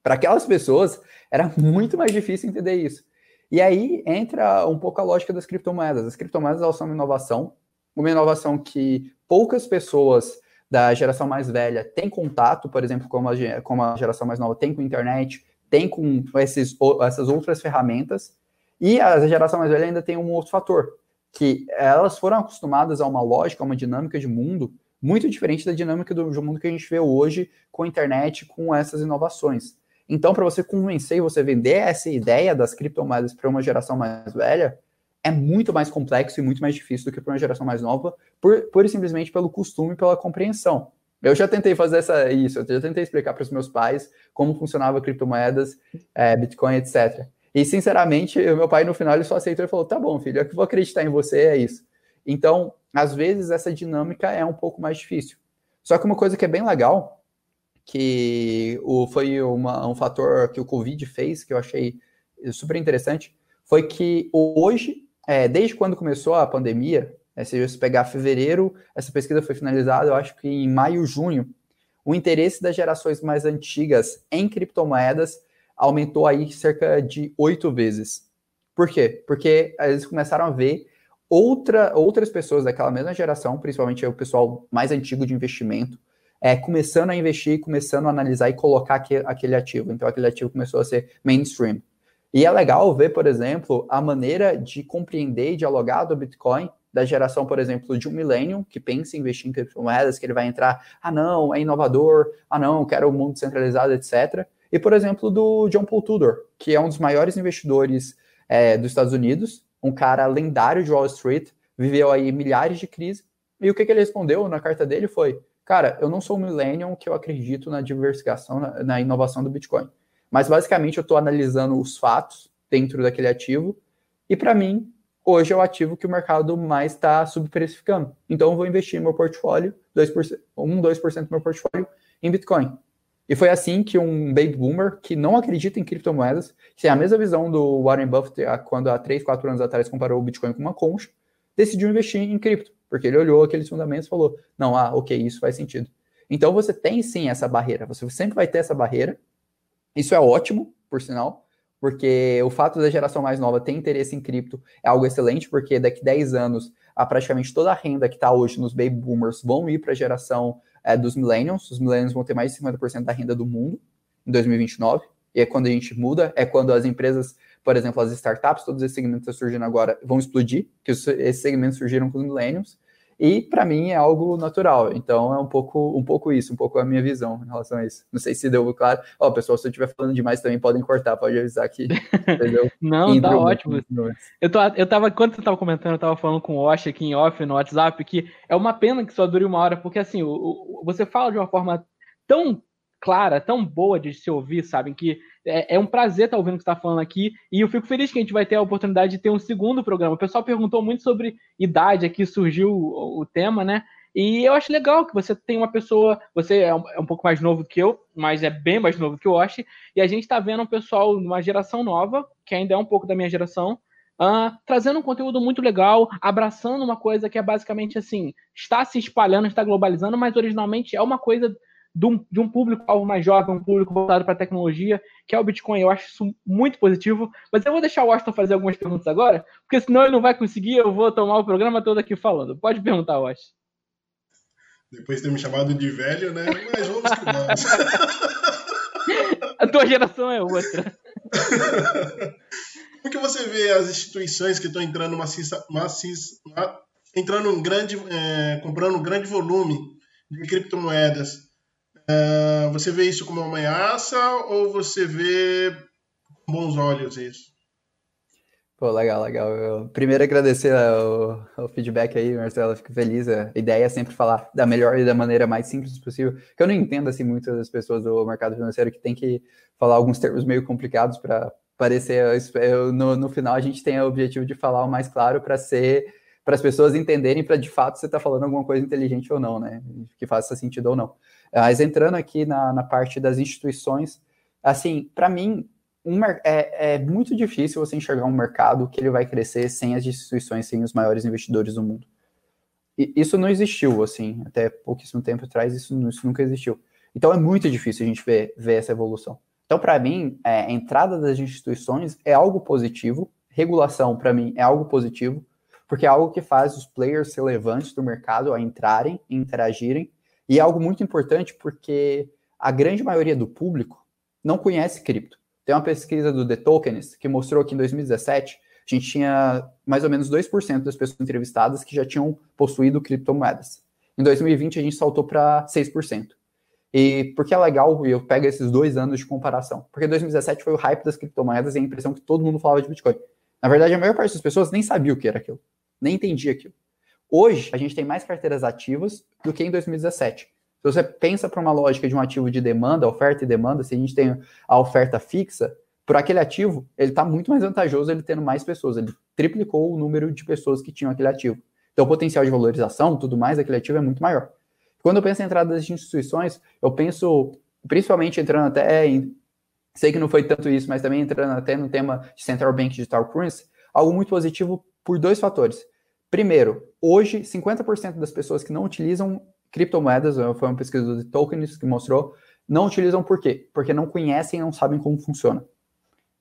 Para aquelas pessoas, era muito mais difícil entender isso. E aí entra um pouco a lógica das criptomoedas. As criptomoedas elas são uma inovação, uma inovação que poucas pessoas da geração mais velha têm contato, por exemplo, como a, como a geração mais nova tem com internet, tem com esses, essas outras ferramentas. E a geração mais velha ainda tem um outro fator, que elas foram acostumadas a uma lógica, a uma dinâmica de mundo muito diferente da dinâmica do, do mundo que a gente vê hoje com a internet, com essas inovações. Então, para você convencer e você vender essa ideia das criptomoedas para uma geração mais velha, é muito mais complexo e muito mais difícil do que para uma geração mais nova, por, por simplesmente pelo costume e pela compreensão. Eu já tentei fazer essa, isso, eu já tentei explicar para os meus pais como funcionava criptomoedas, é, Bitcoin, etc. E, sinceramente, o meu pai, no final, ele só aceitou e falou: tá bom, filho, eu vou acreditar em você, é isso. Então, às vezes, essa dinâmica é um pouco mais difícil. Só que uma coisa que é bem legal que o, foi uma, um fator que o Covid fez, que eu achei super interessante, foi que hoje, é, desde quando começou a pandemia, é, se você pegar fevereiro, essa pesquisa foi finalizada, eu acho que em maio, junho, o interesse das gerações mais antigas em criptomoedas aumentou aí cerca de oito vezes. Por quê? Porque eles começaram a ver outra, outras pessoas daquela mesma geração, principalmente o pessoal mais antigo de investimento, é, começando a investir, começando a analisar e colocar aquele ativo. Então, aquele ativo começou a ser mainstream. E é legal ver, por exemplo, a maneira de compreender e dialogar do Bitcoin da geração, por exemplo, de um millennium que pensa em investir em criptomoedas, que ele vai entrar, ah não, é inovador, ah não, quero o um mundo centralizado, etc. E, por exemplo, do John Paul Tudor, que é um dos maiores investidores é, dos Estados Unidos, um cara lendário de Wall Street, viveu aí milhares de crises, e o que, que ele respondeu na carta dele foi, Cara, eu não sou um millennial que eu acredito na diversificação, na, na inovação do Bitcoin. Mas basicamente eu estou analisando os fatos dentro daquele ativo. E para mim, hoje é o ativo que o mercado mais está subprecificando. Então eu vou investir meu portfólio, 2%, 1, 2% do meu portfólio em Bitcoin. E foi assim que um baby boomer que não acredita em criptomoedas, que tem a mesma visão do Warren Buffett quando há 3, 4 anos atrás comparou o Bitcoin com uma concha, decidiu investir em cripto. Porque ele olhou aqueles fundamentos e falou: não, ah, ok, isso faz sentido. Então você tem sim essa barreira, você sempre vai ter essa barreira. Isso é ótimo, por sinal, porque o fato da geração mais nova ter interesse em cripto é algo excelente, porque daqui 10 anos, a praticamente toda a renda que está hoje nos baby boomers vão ir para a geração é, dos millennials. Os millennials vão ter mais de 50% da renda do mundo em 2029. E é quando a gente muda, é quando as empresas por exemplo, as startups, todos esses segmentos que estão surgindo agora vão explodir, que esses segmentos surgiram com os millennials, e para mim é algo natural. Então é um pouco, um pouco isso, um pouco a minha visão em relação a isso. Não sei se deu claro. Ó, oh, pessoal, se eu estiver falando demais também podem cortar, pode avisar aqui. Entendeu? [LAUGHS] Não, tá ótimo. Eu, tô, eu tava, quando você tava comentando, eu tava falando com o Osh aqui em off no WhatsApp, que é uma pena que só dure uma hora, porque assim, o, o, você fala de uma forma tão clara, tão boa de se ouvir, sabem? Que é, é, um prazer estar ouvindo o que você está falando aqui. E eu fico feliz que a gente vai ter a oportunidade de ter um segundo programa. O pessoal perguntou muito sobre idade, aqui surgiu o, o tema, né? E eu acho legal que você tem uma pessoa, você é um, é um, pouco mais novo que eu, mas é bem mais novo que o Osh, e a gente está vendo um pessoal de uma geração nova, que ainda é um pouco da minha geração, uh, trazendo um conteúdo muito legal, abraçando uma coisa que é basicamente assim, está se espalhando, está globalizando, mas originalmente é uma coisa de um, de um público-alvo mais jovem, um público voltado para a tecnologia, que é o Bitcoin. Eu acho isso muito positivo. Mas eu vou deixar o Washington fazer algumas perguntas agora, porque senão ele não vai conseguir, eu vou tomar o programa todo aqui falando. Pode perguntar, Washington. Depois de ter me chamado de velho, né? Mas vamos que vamos. [LAUGHS] a tua geração é outra. [LAUGHS] Como que você vê as instituições que estão entrando maciça, maciça, entrando um grande, é, comprando um grande volume de criptomoedas Uh, você vê isso como uma ameaça ou você vê com bons olhos isso? Pô, legal, legal. Eu, primeiro agradecer o, o, feedback aí, Marcelo, fico feliz. A ideia é sempre falar da melhor e da maneira mais simples possível. Que eu não entendo assim muitas das pessoas do mercado financeiro que tem que falar alguns termos meio complicados para parecer. Eu, no, no final a gente tem o objetivo de falar o mais claro para ser para as pessoas entenderem para de fato você está falando alguma coisa inteligente ou não, né? Que faça sentido ou não. Mas entrando aqui na, na parte das instituições, assim, para mim, um, é, é, muito difícil você enxergar um mercado que ele vai crescer sem as instituições, sem os maiores investidores do mundo. E isso não existiu, assim, até pouquíssimo tempo atrás, isso, isso nunca existiu. Então é muito difícil a gente ver, ver essa evolução. Então, para mim, é, a entrada das instituições é algo positivo, regulação, para mim, é algo positivo, porque é algo que faz os players relevantes do mercado a entrarem, interagirem e é algo muito importante porque a grande maioria do público não conhece cripto. Tem uma pesquisa do The Tokenist que mostrou que em 2017 a gente tinha mais ou menos 2% das pessoas entrevistadas que já tinham possuído criptomoedas. Em 2020 a gente saltou para 6%. E por que é legal, e eu pego esses dois anos de comparação? Porque 2017 foi o hype das criptomoedas e a impressão que todo mundo falava de Bitcoin. Na verdade, a maior parte das pessoas nem sabia o que era aquilo, nem entendia aquilo. Hoje, a gente tem mais carteiras ativas do que em 2017. Se você pensa para uma lógica de um ativo de demanda, oferta e demanda, se a gente tem a oferta fixa, por aquele ativo, ele está muito mais vantajoso ele tendo mais pessoas. Ele triplicou o número de pessoas que tinham aquele ativo. Então, o potencial de valorização, tudo mais daquele ativo é muito maior. Quando eu penso em entrada das instituições, eu penso, principalmente entrando até em. Sei que não foi tanto isso, mas também entrando até no tema de Central Bank Digital Currency, algo muito positivo por dois fatores. Primeiro, hoje, 50% das pessoas que não utilizam criptomoedas, foi uma pesquisa do Tokens que mostrou, não utilizam por quê? Porque não conhecem e não sabem como funciona.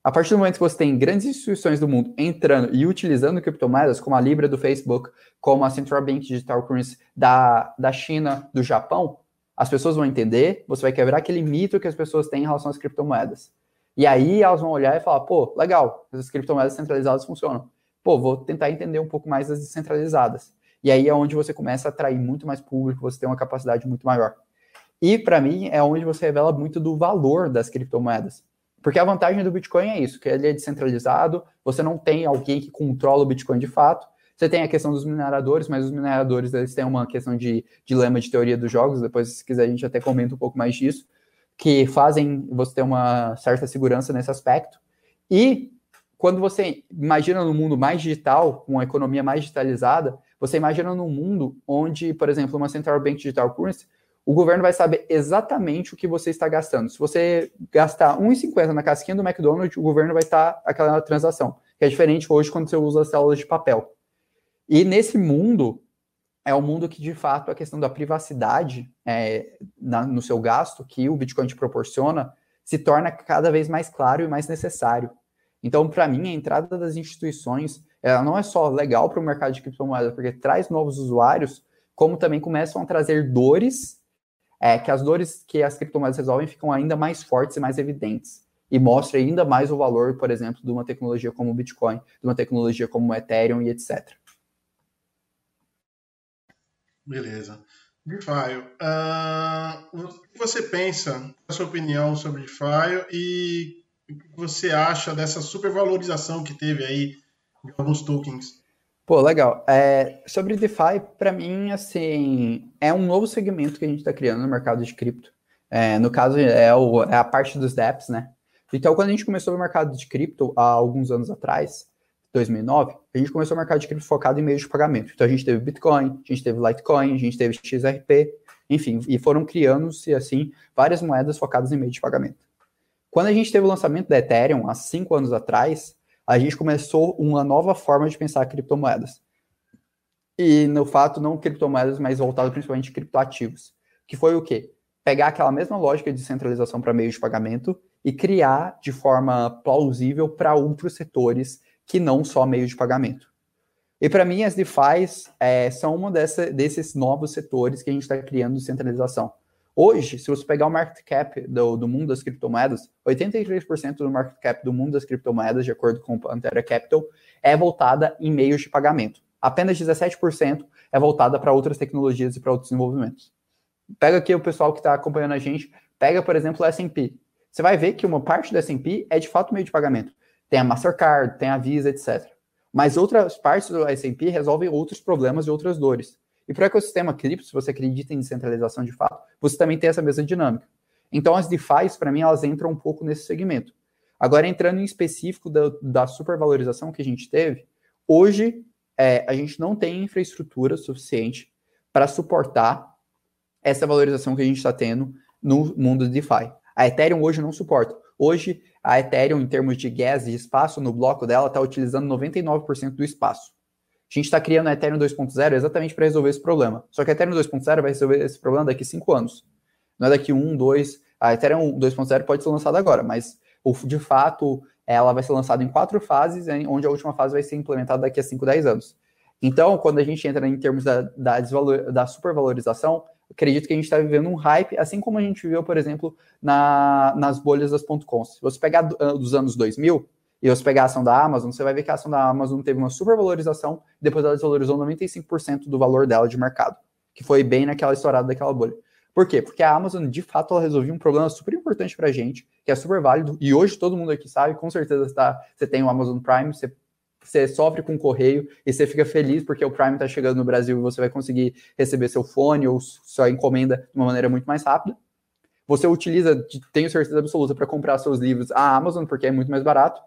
A partir do momento que você tem grandes instituições do mundo entrando e utilizando criptomoedas, como a Libra do Facebook, como a Central Bank Digital Currency da, da China, do Japão, as pessoas vão entender, você vai quebrar aquele mito que as pessoas têm em relação às criptomoedas. E aí elas vão olhar e falar, pô, legal, essas criptomoedas centralizadas funcionam pô, vou tentar entender um pouco mais das descentralizadas. E aí é onde você começa a atrair muito mais público, você tem uma capacidade muito maior. E para mim é onde você revela muito do valor das criptomoedas. Porque a vantagem do Bitcoin é isso, que ele é descentralizado, você não tem alguém que controla o Bitcoin de fato. Você tem a questão dos mineradores, mas os mineradores eles têm uma questão de dilema de teoria dos jogos, depois se quiser a gente até comenta um pouco mais disso, que fazem você ter uma certa segurança nesse aspecto. E quando você imagina no mundo mais digital, com uma economia mais digitalizada, você imagina num mundo onde, por exemplo, uma Central Bank Digital Currency, o governo vai saber exatamente o que você está gastando. Se você gastar 1,50 na casquinha do McDonald's, o governo vai estar aquela transação, que é diferente hoje quando você usa as células de papel. E nesse mundo, é um mundo que, de fato, a questão da privacidade é, na, no seu gasto, que o Bitcoin te proporciona, se torna cada vez mais claro e mais necessário. Então, para mim, a entrada das instituições ela não é só legal para o mercado de criptomoedas, porque traz novos usuários, como também começam a trazer dores, é, que as dores que as criptomoedas resolvem ficam ainda mais fortes e mais evidentes. E mostra ainda mais o valor, por exemplo, de uma tecnologia como o Bitcoin, de uma tecnologia como o Ethereum e etc. Beleza. DeFi, uh, o que você pensa, a sua opinião sobre DeFi e o que você acha dessa supervalorização que teve aí de alguns tokens? Pô, legal. É, sobre DeFi, para mim, assim, é um novo segmento que a gente está criando no mercado de cripto. É, no caso, é, o, é a parte dos DEPs, né? Então, quando a gente começou no mercado de cripto há alguns anos atrás, 2009, a gente começou o mercado de cripto focado em meios de pagamento. Então, a gente teve Bitcoin, a gente teve Litecoin, a gente teve XRP, enfim, e foram criando-se, assim, várias moedas focadas em meio de pagamento. Quando a gente teve o lançamento da Ethereum, há cinco anos atrás, a gente começou uma nova forma de pensar criptomoedas. E, no fato, não criptomoedas, mas voltado principalmente a criptoativos. Que foi o quê? Pegar aquela mesma lógica de centralização para meio de pagamento e criar de forma plausível para outros setores que não só meio de pagamento. E para mim, as DeFi é, são um desses novos setores que a gente está criando de centralização. Hoje, se você pegar o market cap do, do mundo das criptomoedas, 83% do market cap do mundo das criptomoedas, de acordo com o Pantera Capital, é voltada em meios de pagamento. Apenas 17% é voltada para outras tecnologias e para outros desenvolvimentos. Pega aqui o pessoal que está acompanhando a gente, pega, por exemplo, o S&P. Você vai ver que uma parte do S&P é de fato meio de pagamento. Tem a Mastercard, tem a Visa, etc. Mas outras partes do S&P resolvem outros problemas e outras dores. E para o ecossistema cripto, se você acredita em descentralização de fato, você também tem essa mesma dinâmica. Então, as DeFi, para mim, elas entram um pouco nesse segmento. Agora, entrando em específico da, da supervalorização que a gente teve, hoje é, a gente não tem infraestrutura suficiente para suportar essa valorização que a gente está tendo no mundo de DeFi. A Ethereum hoje não suporta. Hoje, a Ethereum, em termos de gas e espaço no bloco dela, está utilizando 99% do espaço. A gente está criando a Ethereum 2.0 exatamente para resolver esse problema. Só que a Ethereum 2.0 vai resolver esse problema daqui a 5 anos. Não é daqui um, dois. A Ethereum 2.0 pode ser lançada agora, mas de fato ela vai ser lançada em quatro fases, onde a última fase vai ser implementada daqui a 5, 10 anos. Então, quando a gente entra em termos da, da, da supervalorização, acredito que a gente está vivendo um hype, assim como a gente viveu, por exemplo, na, nas bolhas das .coms. Se você pegar dos anos 2000 e você pegar a ação da Amazon, você vai ver que a ação da Amazon teve uma supervalorização, depois ela desvalorizou 95% do valor dela de mercado, que foi bem naquela estourada daquela bolha. Por quê? Porque a Amazon, de fato, ela resolveu um problema super importante para a gente, que é super válido, e hoje todo mundo aqui sabe, com certeza tá, você tem o Amazon Prime, você você sofre com o correio e você fica feliz porque o Prime está chegando no Brasil e você vai conseguir receber seu fone ou sua encomenda de uma maneira muito mais rápida. Você utiliza, tenho certeza absoluta, para comprar seus livros a Amazon, porque é muito mais barato.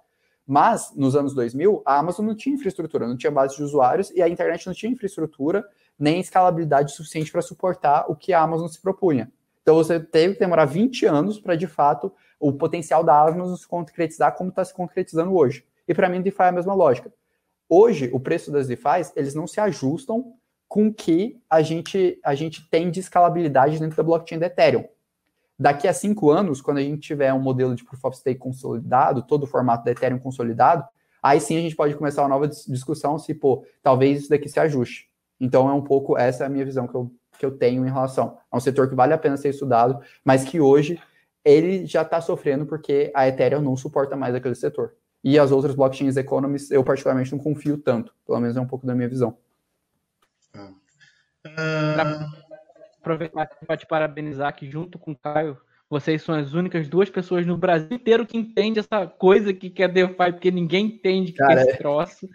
Mas, nos anos 2000, a Amazon não tinha infraestrutura, não tinha base de usuários e a internet não tinha infraestrutura nem escalabilidade suficiente para suportar o que a Amazon se propunha. Então, você teve que demorar 20 anos para, de fato, o potencial da Amazon se concretizar como está se concretizando hoje. E para mim, DeFi é a mesma lógica. Hoje, o preço das DeFi, eles não se ajustam com que a gente, a gente tem de escalabilidade dentro da blockchain da Ethereum. Daqui a cinco anos, quando a gente tiver um modelo de Proof of Stake consolidado, todo o formato da Ethereum consolidado, aí sim a gente pode começar uma nova discussão se, pô, talvez isso daqui se ajuste. Então é um pouco, essa é a minha visão que eu, que eu tenho em relação. É um setor que vale a pena ser estudado, mas que hoje ele já está sofrendo porque a Ethereum não suporta mais aquele setor. E as outras blockchains economies, eu particularmente não confio tanto. Pelo menos é um pouco da minha visão. Uh... Aproveitar para te parabenizar que junto com o Caio, vocês são as únicas duas pessoas no Brasil inteiro que entende essa coisa que é DeFi, porque ninguém entende que Cara, é esse é. troço.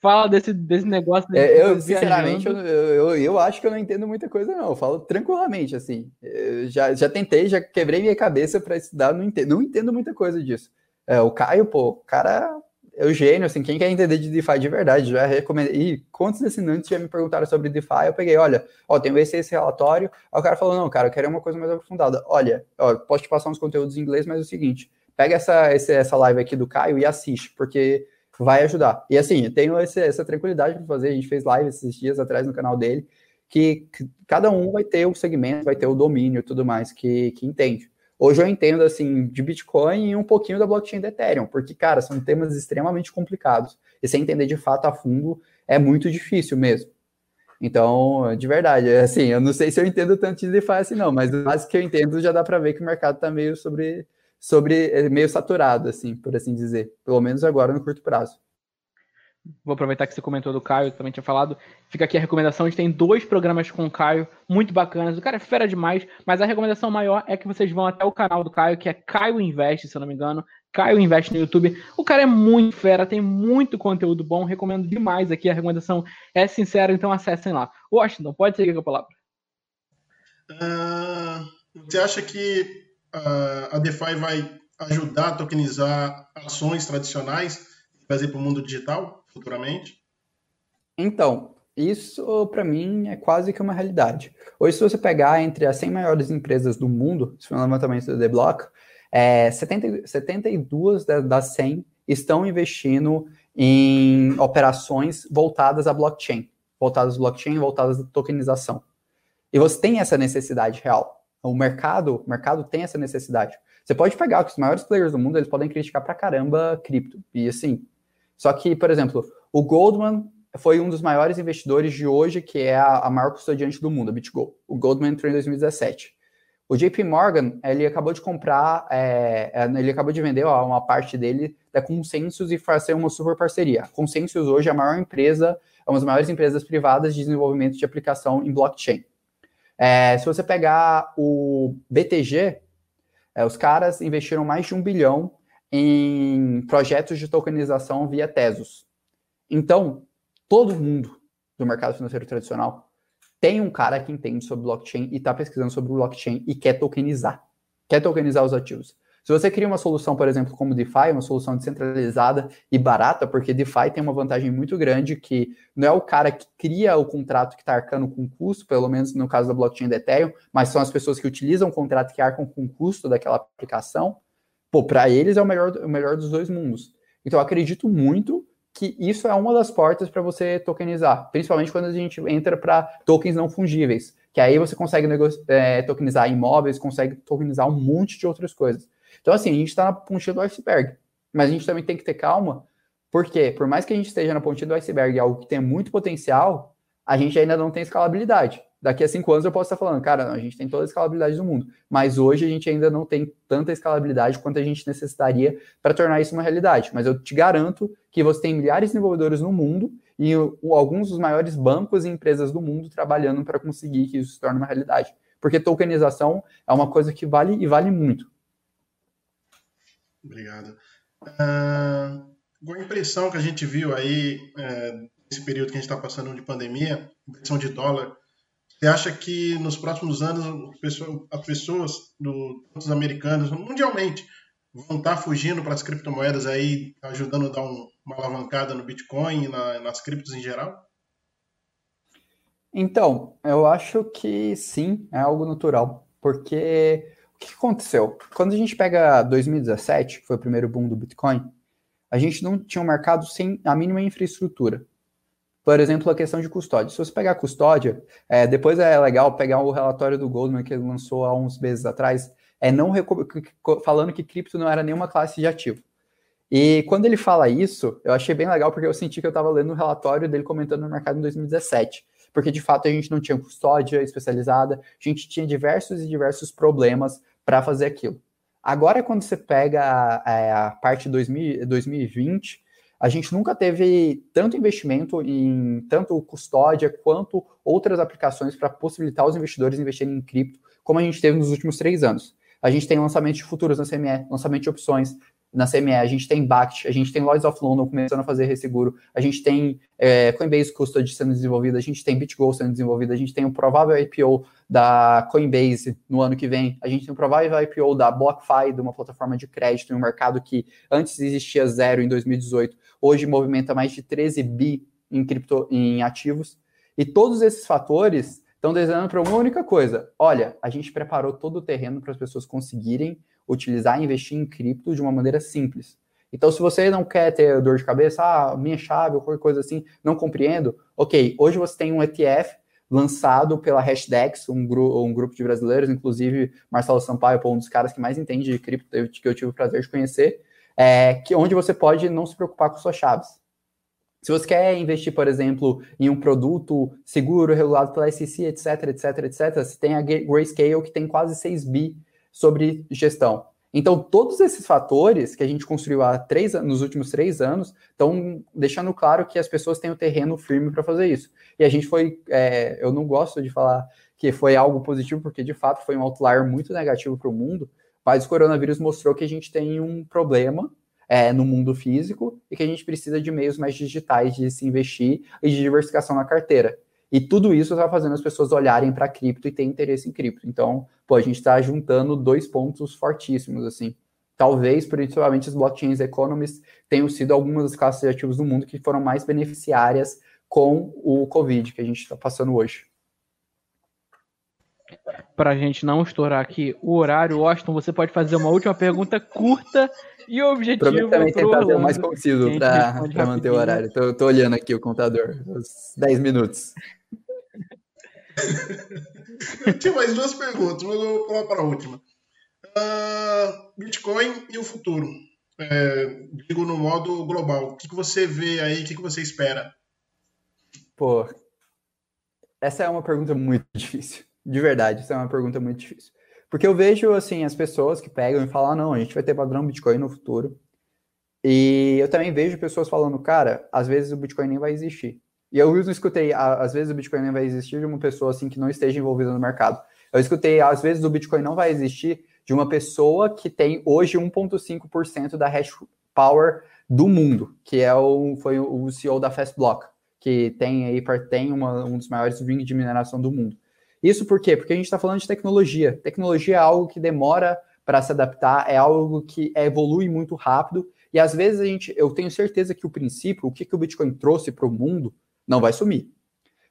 Fala desse, desse negócio. É, eu, sinceramente, eu, eu, eu, acho que eu não entendo muita coisa, não. Eu falo tranquilamente, assim. Eu já, já tentei, já quebrei minha cabeça para estudar, não entendo, não entendo muita coisa disso. É, o Caio, pô, o cara é o gênio, assim, quem quer entender de DeFi de verdade, já recomendo. E quantos assinantes já me perguntaram sobre DeFi? Eu peguei, olha, ó, tem esse, esse relatório. Aí o cara falou, não, cara, eu quero uma coisa mais aprofundada. Olha, ó, posso te passar uns conteúdos em inglês, mas é o seguinte, pega essa, esse, essa live aqui do Caio e assiste, porque vai ajudar. E assim, eu tenho esse, essa tranquilidade para fazer, a gente fez live esses dias atrás no canal dele, que, que cada um vai ter o segmento, vai ter o domínio e tudo mais que, que entende. Hoje eu entendo assim de Bitcoin e um pouquinho da blockchain da Ethereum, porque, cara, são temas extremamente complicados. E sem entender de fato a fundo é muito difícil mesmo. Então, de verdade, é assim, eu não sei se eu entendo tanto de DeFi assim, não, mas do básico que eu entendo já dá para ver que o mercado está meio sobre, sobre, é, meio saturado, assim, por assim dizer. Pelo menos agora no curto prazo. Vou aproveitar que você comentou do Caio, também tinha falado. Fica aqui a recomendação. A gente tem dois programas com o Caio, muito bacanas. O cara é fera demais, mas a recomendação maior é que vocês vão até o canal do Caio, que é Caio Invest, se eu não me engano. Caio Invest no YouTube. O cara é muito fera, tem muito conteúdo bom. Recomendo demais aqui. A recomendação é sincera, então acessem lá. Washington, pode seguir com a palavra. Uh, você acha que uh, a DeFi vai ajudar a tokenizar ações tradicionais e trazer para o mundo digital futuramente? Então, isso para mim é quase que uma realidade. Hoje, se você pegar entre as 100 maiores empresas do mundo, se for um levantamento do The Block, é, 70, 72 das 100 estão investindo em operações voltadas à blockchain, voltadas à blockchain, voltadas à tokenização. E você tem essa necessidade real. O mercado, o mercado tem essa necessidade. Você pode pegar que os maiores players do mundo, eles podem criticar pra caramba cripto. E assim, só que, por exemplo, o Goldman foi um dos maiores investidores de hoje, que é a, a maior custodiante do mundo, a BitGo. O Goldman entrou em 2017. O JP Morgan, ele acabou de comprar, é, é, ele acabou de vender ó, uma parte dele da Consensus e fazer uma super parceria. A Consensus hoje é a maior empresa, é uma das maiores empresas privadas de desenvolvimento de aplicação em blockchain. É, se você pegar o BTG, é, os caras investiram mais de um bilhão em projetos de tokenização via Tesos. Então, todo mundo do mercado financeiro tradicional tem um cara que entende sobre blockchain e está pesquisando sobre blockchain e quer tokenizar. Quer tokenizar os ativos. Se você cria uma solução, por exemplo, como DeFi, uma solução descentralizada e barata, porque DeFi tem uma vantagem muito grande que não é o cara que cria o contrato que está arcando com custo, pelo menos no caso da blockchain da Ethereum, mas são as pessoas que utilizam o contrato que arcam com custo daquela aplicação. Pô, para eles é o melhor, o melhor dos dois mundos. Então, eu acredito muito que isso é uma das portas para você tokenizar, principalmente quando a gente entra para tokens não fungíveis, que aí você consegue é, tokenizar imóveis, consegue tokenizar um monte de outras coisas. Então, assim, a gente está na pontinha do iceberg, mas a gente também tem que ter calma, porque por mais que a gente esteja na pontinha do iceberg, algo que tem muito potencial, a gente ainda não tem escalabilidade daqui a cinco anos eu posso estar falando, cara, a gente tem toda a escalabilidade do mundo, mas hoje a gente ainda não tem tanta escalabilidade quanto a gente necessitaria para tornar isso uma realidade. Mas eu te garanto que você tem milhares de desenvolvedores no mundo e alguns dos maiores bancos e empresas do mundo trabalhando para conseguir que isso se torne uma realidade. Porque tokenização é uma coisa que vale e vale muito. Obrigado. Uh, com a impressão que a gente viu aí, é, nesse período que a gente está passando de pandemia, impressão de dólar você acha que nos próximos anos as pessoas, do, os americanos, mundialmente, vão estar fugindo para as criptomoedas aí, ajudando a dar um, uma alavancada no Bitcoin e na, nas criptos em geral? Então, eu acho que sim, é algo natural. Porque o que aconteceu? Quando a gente pega 2017, que foi o primeiro boom do Bitcoin, a gente não tinha um mercado sem a mínima infraestrutura. Por exemplo, a questão de custódia. Se você pegar custódia, é, depois é legal pegar o relatório do Goldman que ele lançou há uns meses atrás, é não falando que cripto não era nenhuma classe de ativo. E quando ele fala isso, eu achei bem legal porque eu senti que eu estava lendo o relatório dele comentando no mercado em 2017. Porque de fato a gente não tinha custódia especializada, a gente tinha diversos e diversos problemas para fazer aquilo. Agora, quando você pega a, é, a parte de 2020, a gente nunca teve tanto investimento em tanto custódia quanto outras aplicações para possibilitar os investidores investirem em cripto, como a gente teve nos últimos três anos. A gente tem lançamento de futuros na CME, lançamento de opções na CME, a gente tem BACT, a gente tem Lloyds of London começando a fazer resseguro, a gente tem é, Coinbase Custody sendo desenvolvida, a gente tem BitGo sendo desenvolvida, a gente tem o provável IPO da Coinbase no ano que vem, a gente tem o provável IPO da BlockFi, de uma plataforma de crédito em um mercado que antes existia zero em 2018, hoje movimenta mais de 13 bi em, cripto, em ativos. E todos esses fatores estão desenhando para uma única coisa. Olha, a gente preparou todo o terreno para as pessoas conseguirem utilizar e investir em cripto de uma maneira simples. Então, se você não quer ter dor de cabeça, ah, minha chave ou qualquer coisa assim, não compreendo, ok, hoje você tem um ETF lançado pela Hashdex, um, gru um grupo de brasileiros, inclusive Marcelo Sampaio, um dos caras que mais entende de cripto que eu tive o prazer de conhecer, é, que onde você pode não se preocupar com suas chaves. Se você quer investir, por exemplo, em um produto seguro, regulado pela SEC, etc, etc, etc, você tem a Grayscale, que tem quase 6 bi sobre gestão. Então, todos esses fatores que a gente construiu há três, nos últimos três anos estão deixando claro que as pessoas têm o terreno firme para fazer isso. E a gente foi, é, eu não gosto de falar que foi algo positivo, porque de fato foi um outlier muito negativo para o mundo, mas o coronavírus mostrou que a gente tem um problema é, no mundo físico e que a gente precisa de meios mais digitais de se investir e de diversificação na carteira. E tudo isso está fazendo as pessoas olharem para cripto e ter interesse em cripto. Então, pô, a gente está juntando dois pontos fortíssimos, assim. Talvez, principalmente, os blockchains economists tenham sido algumas das classes de ativos do mundo que foram mais beneficiárias com o Covid que a gente está passando hoje. Para a gente não estourar aqui o horário, Washington, você pode fazer uma última pergunta curta e objetiva. Também tentar ser o mais conciso para manter o horário. Tô, tô, olhando aqui o contador, os 10 minutos. Tinha mais duas perguntas, mas eu vou pular para a última. Uh, Bitcoin e o futuro. É, digo no modo global. O que, que você vê aí? O que, que você espera? Pô, essa é uma pergunta muito [LAUGHS] difícil. De verdade, essa é uma pergunta muito difícil. Porque eu vejo, assim, as pessoas que pegam e falam, ah, não, a gente vai ter padrão Bitcoin no futuro. E eu também vejo pessoas falando, cara, às vezes o Bitcoin nem vai existir. E eu não escutei, às vezes o Bitcoin nem vai existir de uma pessoa, assim, que não esteja envolvida no mercado. Eu escutei, às vezes o Bitcoin não vai existir de uma pessoa que tem hoje 1,5% da hash power do mundo, que é o, foi o CEO da Fastblock que tem aí tem uma, um dos maiores rings de mineração do mundo. Isso por quê? Porque a gente está falando de tecnologia. Tecnologia é algo que demora para se adaptar, é algo que evolui muito rápido. E às vezes a gente, eu tenho certeza que o princípio, o que, que o Bitcoin trouxe para o mundo, não vai sumir.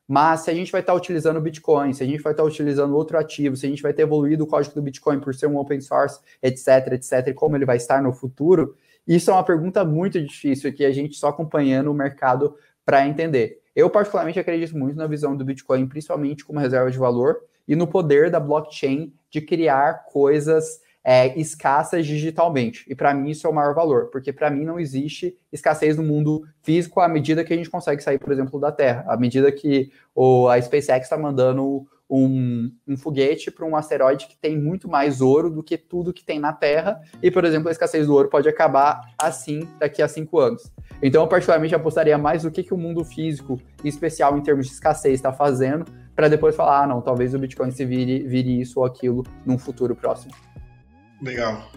Mas se a gente vai estar tá utilizando o Bitcoin, se a gente vai estar tá utilizando outro ativo, se a gente vai ter evoluído o código do Bitcoin por ser um open source, etc, etc, e como ele vai estar no futuro, isso é uma pergunta muito difícil que a gente só acompanhando o mercado para entender. Eu, particularmente, acredito muito na visão do Bitcoin, principalmente como reserva de valor, e no poder da blockchain de criar coisas é, escassas digitalmente. E para mim isso é o maior valor, porque para mim não existe escassez no mundo físico à medida que a gente consegue sair, por exemplo, da Terra, à medida que o, a SpaceX está mandando um, um foguete para um asteroide que tem muito mais ouro do que tudo que tem na Terra, e, por exemplo, a escassez do ouro pode acabar assim daqui a cinco anos. Então, eu particularmente apostaria mais no que, que o mundo físico, em especial em termos de escassez, está fazendo, para depois falar, ah, não, talvez o Bitcoin se vire, vire isso ou aquilo num futuro próximo. Legal.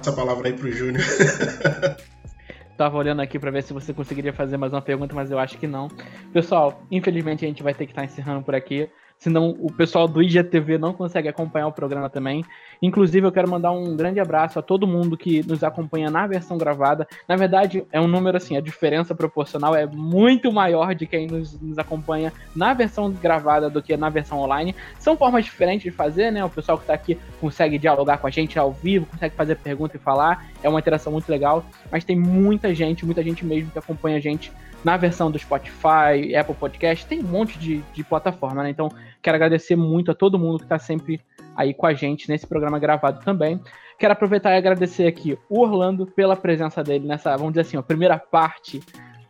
Essa palavra aí para o Júnior. [LAUGHS] Tava olhando aqui para ver se você conseguiria fazer mais uma pergunta, mas eu acho que não. Pessoal, infelizmente a gente vai ter que estar tá encerrando por aqui senão o pessoal do IGTV não consegue acompanhar o programa também. Inclusive, eu quero mandar um grande abraço a todo mundo que nos acompanha na versão gravada. Na verdade, é um número assim, a diferença proporcional é muito maior de quem nos, nos acompanha na versão gravada do que na versão online. São formas diferentes de fazer, né? O pessoal que está aqui consegue dialogar com a gente ao vivo, consegue fazer pergunta e falar. É uma interação muito legal. Mas tem muita gente, muita gente mesmo que acompanha a gente na versão do Spotify, Apple Podcast, tem um monte de, de plataforma, né? Então, quero agradecer muito a todo mundo que está sempre aí com a gente nesse programa gravado também. Quero aproveitar e agradecer aqui o Orlando pela presença dele nessa, vamos dizer assim, a primeira parte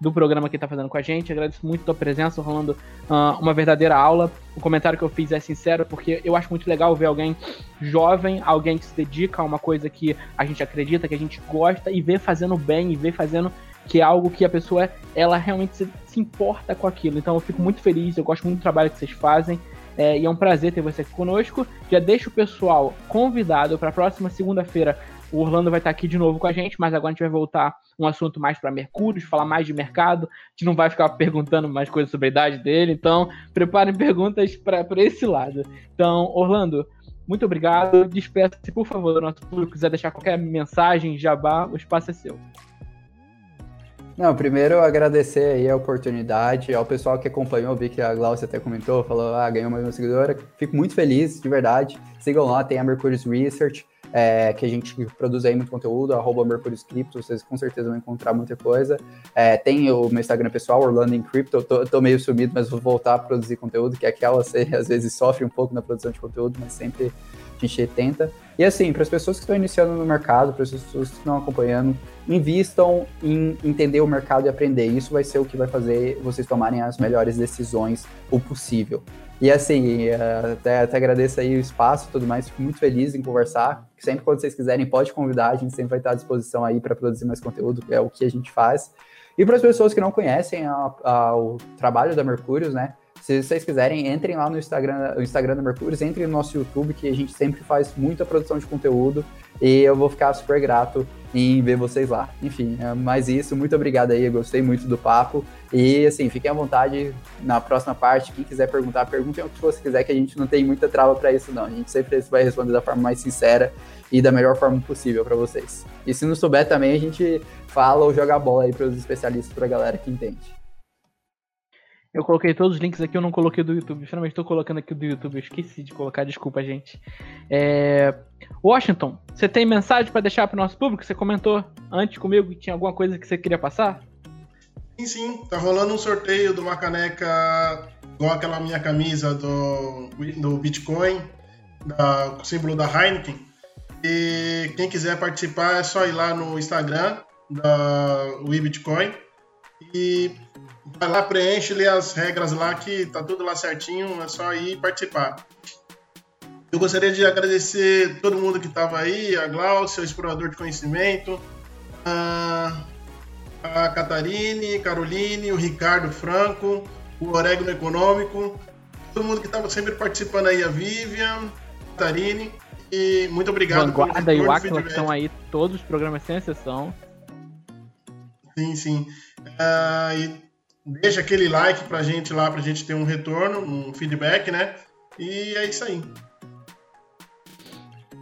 do programa que está fazendo com a gente. Agradeço muito a tua presença, Orlando, uh, uma verdadeira aula. O comentário que eu fiz é sincero, porque eu acho muito legal ver alguém jovem, alguém que se dedica a uma coisa que a gente acredita, que a gente gosta, e ver fazendo bem, e ver fazendo que é algo que a pessoa ela realmente se, se, importa com aquilo. Então eu fico muito feliz, eu gosto muito do trabalho que vocês fazem. É, e é um prazer ter você aqui conosco. Já deixo o pessoal convidado para a próxima segunda-feira. O Orlando vai estar aqui de novo com a gente, mas agora a gente vai voltar um assunto mais para Mercúrio, falar mais de mercado. A gente não vai ficar perguntando mais coisas sobre a idade dele, então preparem perguntas para esse lado. Então, Orlando, muito obrigado. Despeça-se, por favor, do nosso público. quiser deixar qualquer mensagem, jabá, o espaço é seu. Não, primeiro agradecer aí a oportunidade ao pessoal que acompanhou, vi que a Glaucia até comentou, falou, ah, ganhou mais uma seguidora. Fico muito feliz, de verdade. Sigam lá, tem a Mercurius Research, é, que a gente produz aí muito conteúdo, arroba Mercurius Crypto, vocês com certeza vão encontrar muita coisa. É, tem o meu Instagram pessoal, Orlando em Crypto, eu tô, tô, meio sumido, mas vou voltar a produzir conteúdo, que é aquela, você [LAUGHS] às vezes sofre um pouco na produção de conteúdo, mas sempre a gente tenta. E assim, para as pessoas que estão iniciando no mercado, para as pessoas que estão acompanhando, invistam em entender o mercado e aprender. Isso vai ser o que vai fazer vocês tomarem as melhores decisões o possível. E assim, até, até agradeço aí o espaço e tudo mais, fico muito feliz em conversar. Sempre quando vocês quiserem, pode convidar, a gente sempre vai estar à disposição aí para produzir mais conteúdo, é o que a gente faz. E para as pessoas que não conhecem a, a, o trabalho da Mercúrios, né? Se vocês quiserem, entrem lá no Instagram, no Instagram da Mercúrio, entrem no nosso YouTube, que a gente sempre faz muita produção de conteúdo e eu vou ficar super grato em ver vocês lá. Enfim, é mais isso. Muito obrigado aí, eu gostei muito do papo. E assim, fiquem à vontade na próxima parte. Quem quiser perguntar, perguntem o que você quiser, que a gente não tem muita trava para isso, não. A gente sempre vai responder da forma mais sincera e da melhor forma possível para vocês. E se não souber também, a gente fala ou joga a bola aí para os especialistas, para a galera que entende. Eu coloquei todos os links aqui, eu não coloquei do YouTube. Finalmente estou colocando aqui do YouTube, eu esqueci de colocar, desculpa, gente. É... Washington, você tem mensagem para deixar para o nosso público? Você comentou antes comigo que tinha alguma coisa que você queria passar? Sim, sim. Tá rolando um sorteio de uma caneca igual aquela minha camisa do, do Bitcoin, da, o símbolo da Heineken. E quem quiser participar é só ir lá no Instagram da Bitcoin e vai lá, preenche lê as regras lá que tá tudo lá certinho, é só ir participar. Eu gostaria de agradecer todo mundo que estava aí, a Glaucia, o explorador de conhecimento, a, a Catarine, Caroline, o Ricardo Franco, o Orégano Econômico, todo mundo que estava sempre participando aí, a Vivian, a Catarine, e muito obrigado. Vanguarda e o Aquila que estão aí, todos os programas sem exceção. Sim, sim. Uh, e deixa aquele like pra gente lá, pra gente ter um retorno, um feedback, né? E é isso aí.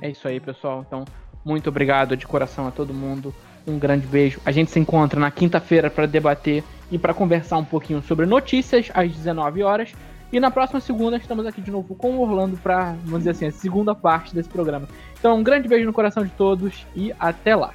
É isso aí, pessoal. Então, muito obrigado de coração a todo mundo. Um grande beijo. A gente se encontra na quinta-feira para debater e para conversar um pouquinho sobre notícias às 19 horas. E na próxima segunda estamos aqui de novo com o Orlando para, vamos dizer assim, a segunda parte desse programa. Então, um grande beijo no coração de todos e até lá.